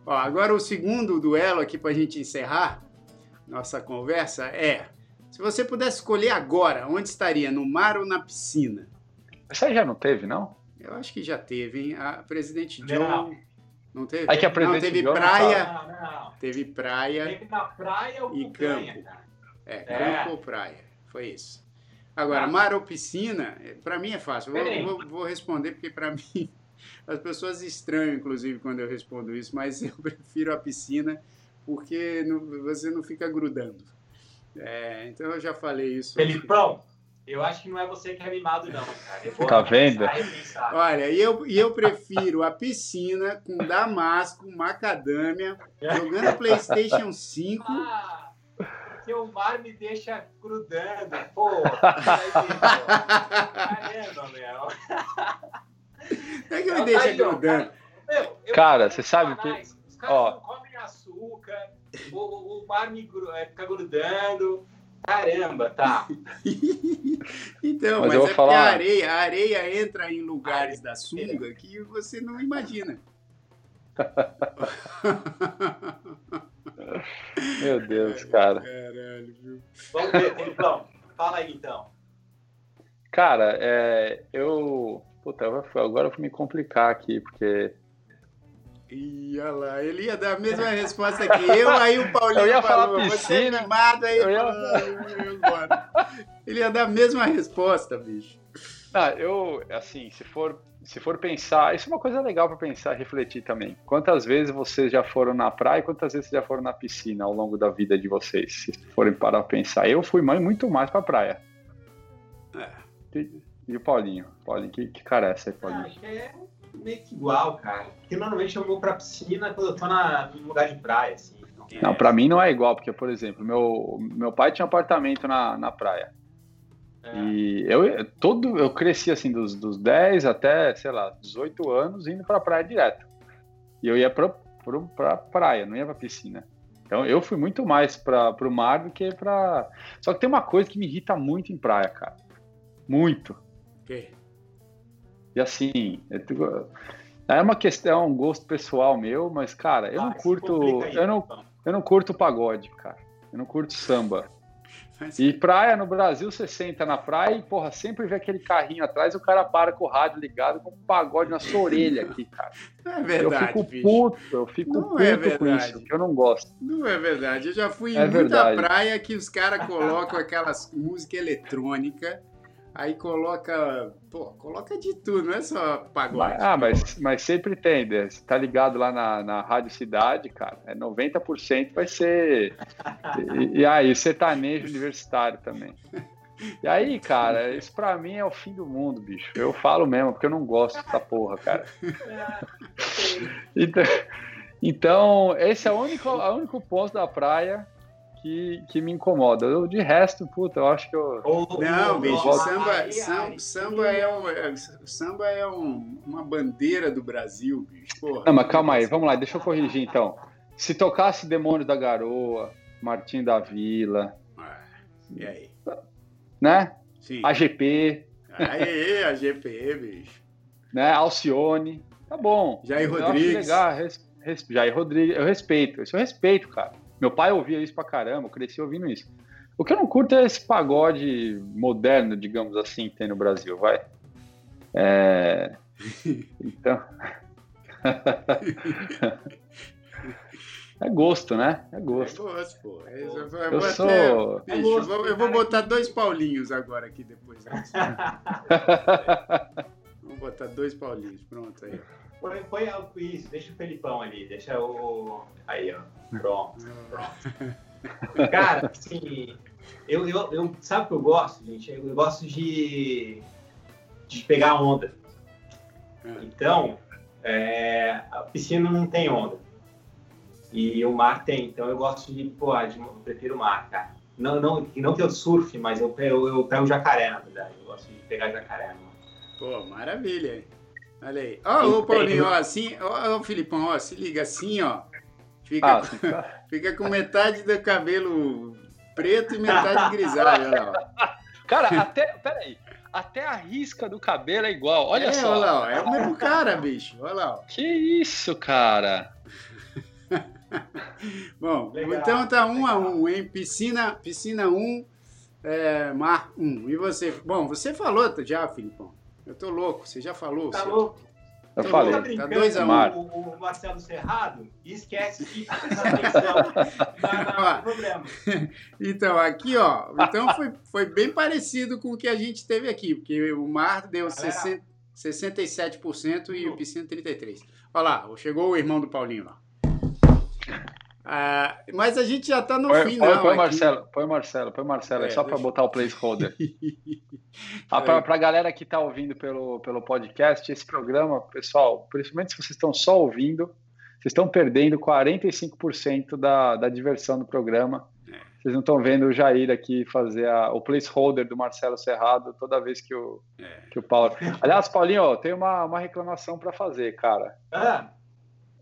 Ó, agora o segundo duelo aqui para a gente encerrar nossa conversa é: se você pudesse escolher agora, onde estaria, no mar ou na piscina? Isso aí já não teve, não? Eu acho que já teve, hein? A presidente John. Não teve? Aí que a presidente não, teve John praia. Não, não. Teve praia. Teve na praia ou e campo. É, é, campo ou praia. Foi isso. Agora, ah. mar ou piscina, para mim é fácil. Vou, vou, vou responder porque para mim as pessoas estranham, inclusive, quando eu respondo isso, mas eu prefiro a piscina porque não, você não fica grudando. É, então eu já falei isso. Felipão, eu acho que não é você que é mimado, não, cara. Tá vendo? Olha, e eu, e eu prefiro a piscina com damasco, macadâmia, jogando PlayStation 5. Ah, que o mar me deixa grudando. Pô, caramba, meu. É que me deixa grudando. Cara, você sabe que. Os caras ó, não comem açúcar, o, o mar me é, fica grudando. Caramba, tá. então, mas, mas é falar... a areia, a areia entra em lugares da sunga que você não imagina. Meu Deus, cara. Caralho, viu? Vamos ver, Felipão. Fala aí então. Cara, é, eu Puta, agora eu vou me complicar aqui, porque. Ia lá, ele ia dar a mesma resposta que eu, aí o Paulinho eu ia falou, falar piscina, você animado, aí eu ia... ele ia dar a mesma resposta, bicho. Ah, eu, assim, se for, se for pensar, isso é uma coisa legal para pensar, refletir também. Quantas vezes vocês já foram na praia e quantas vezes vocês já foram na piscina ao longo da vida de vocês, se forem parar pra pensar. Eu fui mãe muito mais pra praia. É. E o Paulinho? Paulinho, que, que cara é essa aí, Paulinho? Acho que é meio que igual, cara. Porque normalmente eu vou pra piscina quando eu tô na, em lugar de praia, assim. Então, não, pra mim não é igual, porque, por exemplo, meu, meu pai tinha um apartamento na, na praia. É. E eu, todo, eu cresci assim, dos, dos 10 até, sei lá, 18 anos, indo pra praia direto. E eu ia pro, para praia, não ia para piscina. Então eu fui muito mais para o mar do que para. Só que tem uma coisa que me irrita muito em praia, cara. Muito. E assim, é uma questão, é um gosto pessoal meu, mas cara, eu ah, não curto, aí, eu não, então. eu não curto pagode, cara. Eu não curto samba. E praia no Brasil, você senta na praia e, porra, sempre vê aquele carrinho atrás e o cara para com o rádio ligado com um pagode na sua orelha aqui, cara. Não é verdade. Eu fico bicho. puto, eu fico não puto é com isso, que eu não gosto. Não é verdade. Eu já fui é em muita verdade. praia que os caras colocam aquelas música eletrônica Aí coloca, pô, coloca de tudo, não é só pagode. Ah, mas, mas sempre tem, né? Você tá ligado lá na, na Rádio Cidade, cara, é 90% vai ser. E, e aí, sertanejo universitário também. E aí, cara, isso pra mim é o fim do mundo, bicho. Eu falo mesmo, porque eu não gosto dessa porra, cara. Então, então esse é o único, o único ponto da praia que, que me incomoda. Eu, de resto, puta, eu acho que eu. Não, bicho, samba, samba, samba é, um, é, samba é um, uma bandeira do Brasil, bicho. Porra, não, mas calma aí, vamos lá, deixa eu corrigir então. Se tocasse Demônio da Garoa, Martim da Vila. Ah, e aí? Né? Sim. AGP. Aê, AGP, bicho. Né? Alcione. Tá bom. Jair Rodrigues. legal. Res, res, Jair Rodrigues. Eu respeito. Isso eu respeito, cara. Meu pai ouvia isso pra caramba, eu cresci ouvindo isso. O que eu não curto é esse pagode moderno, digamos assim, que tem no Brasil, vai. É... Então. é gosto, né? É gosto. É gosto, pô. É, eu, eu, eu sou. Até... Bicho, é gosto, eu, vou, botar dois Paulinhos agora aqui depois. Vamos botar dois Paulinhos, pronto aí. Põe, põe isso, deixa o Felipão ali, deixa o. Aí, ó. Pronto, pronto. Cara, assim, eu, eu, eu, sabe o que eu gosto, gente? Eu, gosto de, de pegar onda. É. Então, é, a piscina não tem onda. E o mar tem, então eu gosto de, pô, de, eu prefiro o mar, cara. Não, não, não que eu surfe, mas eu, eu, eu pego jacaré, na verdade. Eu gosto de pegar jacaré. Mano. Pô, maravilha. Olha aí. Ó, oh, o Paulinho, ó, assim, ó, oh, Filipão, ó, se liga assim, ó. Fica, ah, com, fica com metade do cabelo preto e metade grisalho, olha lá. Cara, até, peraí, até a risca do cabelo é igual, olha é, só. Olha lá, ó, é o mesmo cara, bicho, olha lá. Ó. Que isso, cara. Bom, Legal. então tá um a um, hein? Piscina, piscina um, é, mar um. E você? Bom, você falou já, Filipão. Eu tô louco, você já falou. Tá louco? Eu tô falei. Tá, tá dois a um. O, o Marcelo Cerrado e esquece que presta atenção. não, problema. Então, aqui, ó. Então foi, foi bem parecido com o que a gente teve aqui, porque o Mar deu 60, 67% e o Piscina 33%. Olha lá, chegou o irmão do Paulinho lá. Ah, mas a gente já está no põe, fim, põe, não. Põe o Marcelo, põe Marcelo, põe Marcelo, é, só para botar o placeholder. ah, para a galera que está ouvindo pelo, pelo podcast, esse programa, pessoal, principalmente se vocês estão só ouvindo, vocês estão perdendo 45% da, da diversão do programa. É. Vocês não estão vendo o Jair aqui fazer a, o placeholder do Marcelo Serrado toda vez que o, é. que o Paulo. Aliás, Paulinho, ó, tem uma, uma reclamação para fazer, cara. Ah.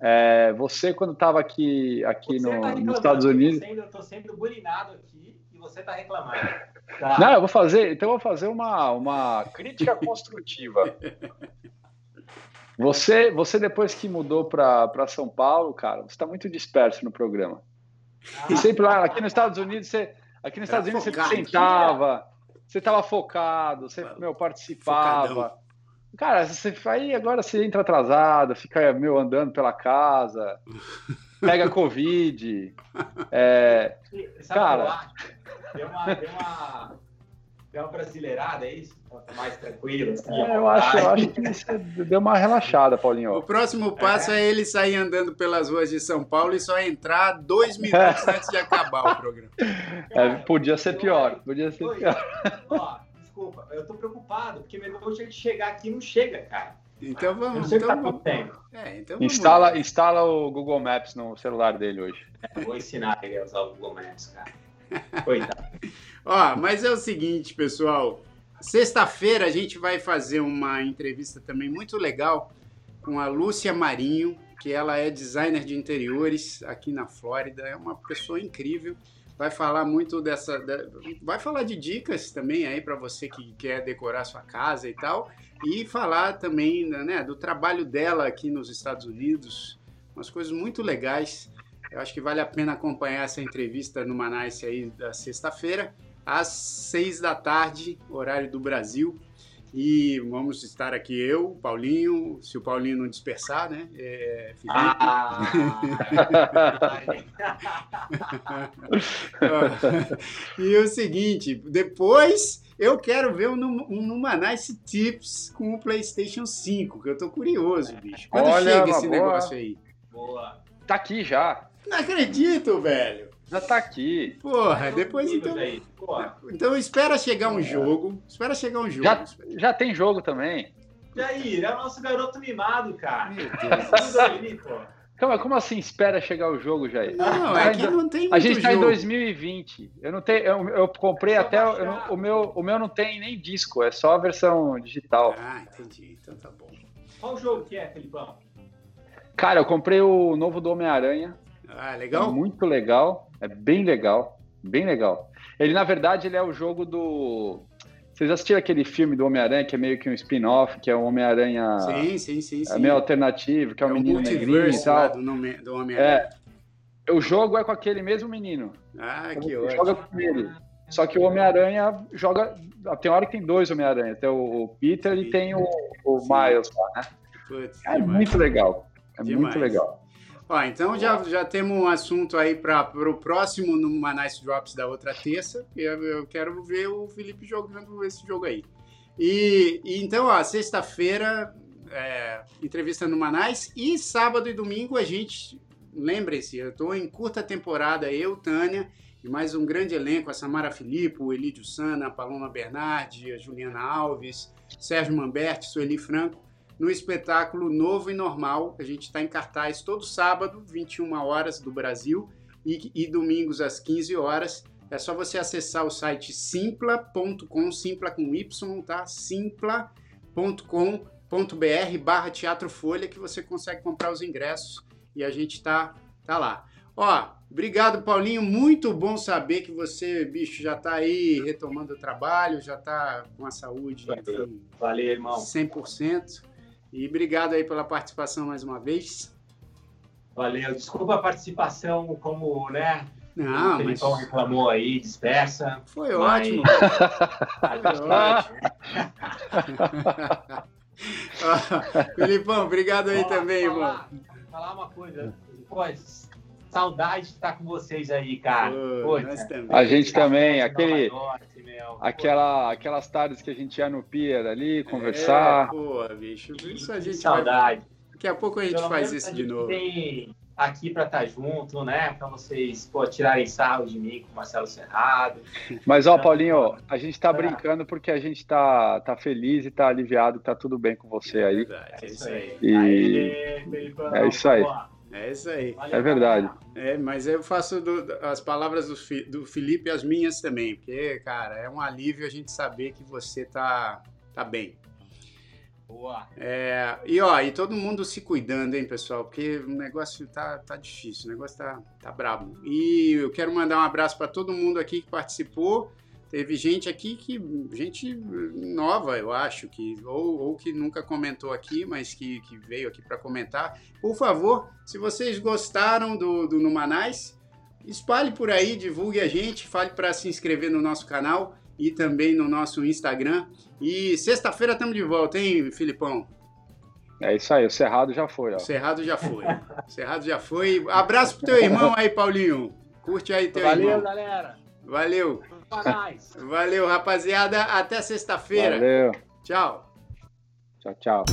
É, você, quando estava aqui, aqui no, tá nos Estados Unidos. Eu estou sendo bulinado aqui e você está reclamando. Tá. Não, eu vou fazer. Então, eu vou fazer uma, uma crítica construtiva. Você, você, depois que mudou para São Paulo, cara, você está muito disperso no programa. Ah, e sempre lá, aqui nos Estados Unidos, você, aqui nos Estados Unidos, focado, você sentava, você estava focado, você meu, participava. Focadão. Cara, você aí agora você entra atrasado, fica meu andando pela casa, pega Covid. É, cara. Deu uma, deu, uma, deu uma brasileirada, é isso? Tá mais tranquilo. Assim, é, eu, acho, eu acho que você deu uma relaxada, Paulinho. O próximo passo é. é. ele sair andando pelas ruas de São Paulo e só entrar dois minutos antes de acabar o programa. É, podia ser pior, podia ser pior. Ó, desculpa. Eu tô preocupado, porque meu irmão tinha que chegar aqui e não chega, cara. Então vamos. Eu não sei então, o que tá é, então vamos instala, instala o Google Maps no celular dele hoje. É, vou ensinar ele a usar o Google Maps, cara. Coitado. Ó, mas é o seguinte, pessoal. Sexta-feira a gente vai fazer uma entrevista também muito legal com a Lúcia Marinho, que ela é designer de interiores aqui na Flórida. É uma pessoa incrível. Vai falar muito dessa. Vai falar de dicas também aí para você que quer decorar sua casa e tal. E falar também né, do trabalho dela aqui nos Estados Unidos. Umas coisas muito legais. Eu acho que vale a pena acompanhar essa entrevista no Manaus aí da sexta-feira, às seis da tarde, horário do Brasil. E vamos estar aqui eu, Paulinho, se o Paulinho não dispersar, né? É, Felipe. Ah. e o seguinte, depois eu quero ver um, um Nice Tips com o PlayStation 5, que eu tô curioso, bicho. Quando Olha, chega esse boa. negócio aí? Boa. Tá aqui já. Não acredito, velho. Já tá aqui. Porra, depois então. Então espera chegar um jogo. Espera chegar um jogo. Já, já tem jogo também. Jair, é o nosso garoto mimado, cara. Meu Deus. ali, pô. Calma, como assim espera chegar o jogo, Jair? Não, é que não tem muito A gente tá jogo. em 2020. Eu não tenho, eu, eu comprei até eu o meu, o meu não tem nem disco, é só a versão digital. Ah, entendi. Então tá bom. Qual jogo que é, Felipão? Cara, eu comprei o novo do Homem-Aranha. Ah, legal? É muito legal. É bem legal. Bem legal. Ele, na verdade, ele é o jogo do. Vocês assistiram aquele filme do Homem-Aranha, que é meio que um spin-off, que é o Homem-Aranha. Sim, sim, sim, sim. É meio alternativo, que é o é menino negrinho e tal. Do, do Homem-Aranha. É. O jogo é com aquele mesmo menino. Ah, que ótimo. Joga com ele. Só que o Homem-Aranha joga. Tem hora que tem dois Homem-Aranha. Tem o Peter sim. e tem o, o Miles lá, né? Putz, é muito legal. É demais. muito legal. Ó, então já, já temos um assunto aí para o próximo no Nice Drops da outra terça. Eu, eu quero ver o Felipe jogando esse jogo aí. E, e então, ó, sexta-feira, é, entrevista no Manais e sábado e domingo a gente, lembrem-se, eu estou em curta temporada, eu, Tânia, e mais um grande elenco, a Samara Filippo, o Elídio Sana, a Paloma Bernardi, a Juliana Alves, Sérgio Mamberti, Sueli Franco, no espetáculo Novo e Normal. A gente está em cartaz todo sábado, 21 horas do Brasil, e, e, domingos às 15 horas. É só você acessar o site simpla.com, simpla com Y, tá? simpla.com.br barra Teatro Folha que você consegue comprar os ingressos e a gente tá, tá lá. Ó, obrigado Paulinho, muito bom saber que você, bicho, já tá aí retomando o trabalho, já tá com a saúde, enfim, Valeu, irmão. 100%. E obrigado aí pela participação mais uma vez. Valeu. Desculpa a participação como, né? Não, o Felipão mas... reclamou aí, dispersa. Foi mas... ótimo. Foi ótimo. Felipão, obrigado aí também, falar, irmão. Falar uma coisa. Pois, saudade de estar com vocês aí, cara. Pô, a gente também, aquele, aquela, aquelas tardes que a gente ia no pier ali, conversar. É, pô, bicho, isso a gente saudade. Vai... Daqui a pouco a gente Pelo faz isso de novo. Tem aqui para estar junto, né? Para vocês pô, tirarem sarro de mim com o Marcelo Serrado. Mas, ó, então, Paulinho, a gente está brincando porque a gente está tá feliz e está aliviado, está tudo bem com você aí. É, verdade, é isso aí. E... Aí, é isso aí. É isso aí. É verdade. É, mas eu faço do, as palavras do, do Felipe as minhas também, porque, cara, é um alívio a gente saber que você tá, tá bem. Boa. É, e ó, e todo mundo se cuidando, hein, pessoal, porque o negócio tá, tá difícil, o negócio tá, tá brabo. E eu quero mandar um abraço para todo mundo aqui que participou. Teve gente aqui que. gente nova, eu acho, que ou, ou que nunca comentou aqui, mas que, que veio aqui para comentar. Por favor, se vocês gostaram do, do Numanais, espalhe por aí, divulgue a gente, fale para se inscrever no nosso canal e também no nosso Instagram. E sexta-feira estamos de volta, hein, Filipão? É isso aí, o Cerrado já foi, ó. O Cerrado já foi. o Cerrado já foi. Abraço pro teu irmão aí, Paulinho. Curte aí teu Valeu, irmão. Valeu, galera. Valeu. Valeu, rapaziada. Até sexta-feira. Valeu. Tchau. Tchau, tchau.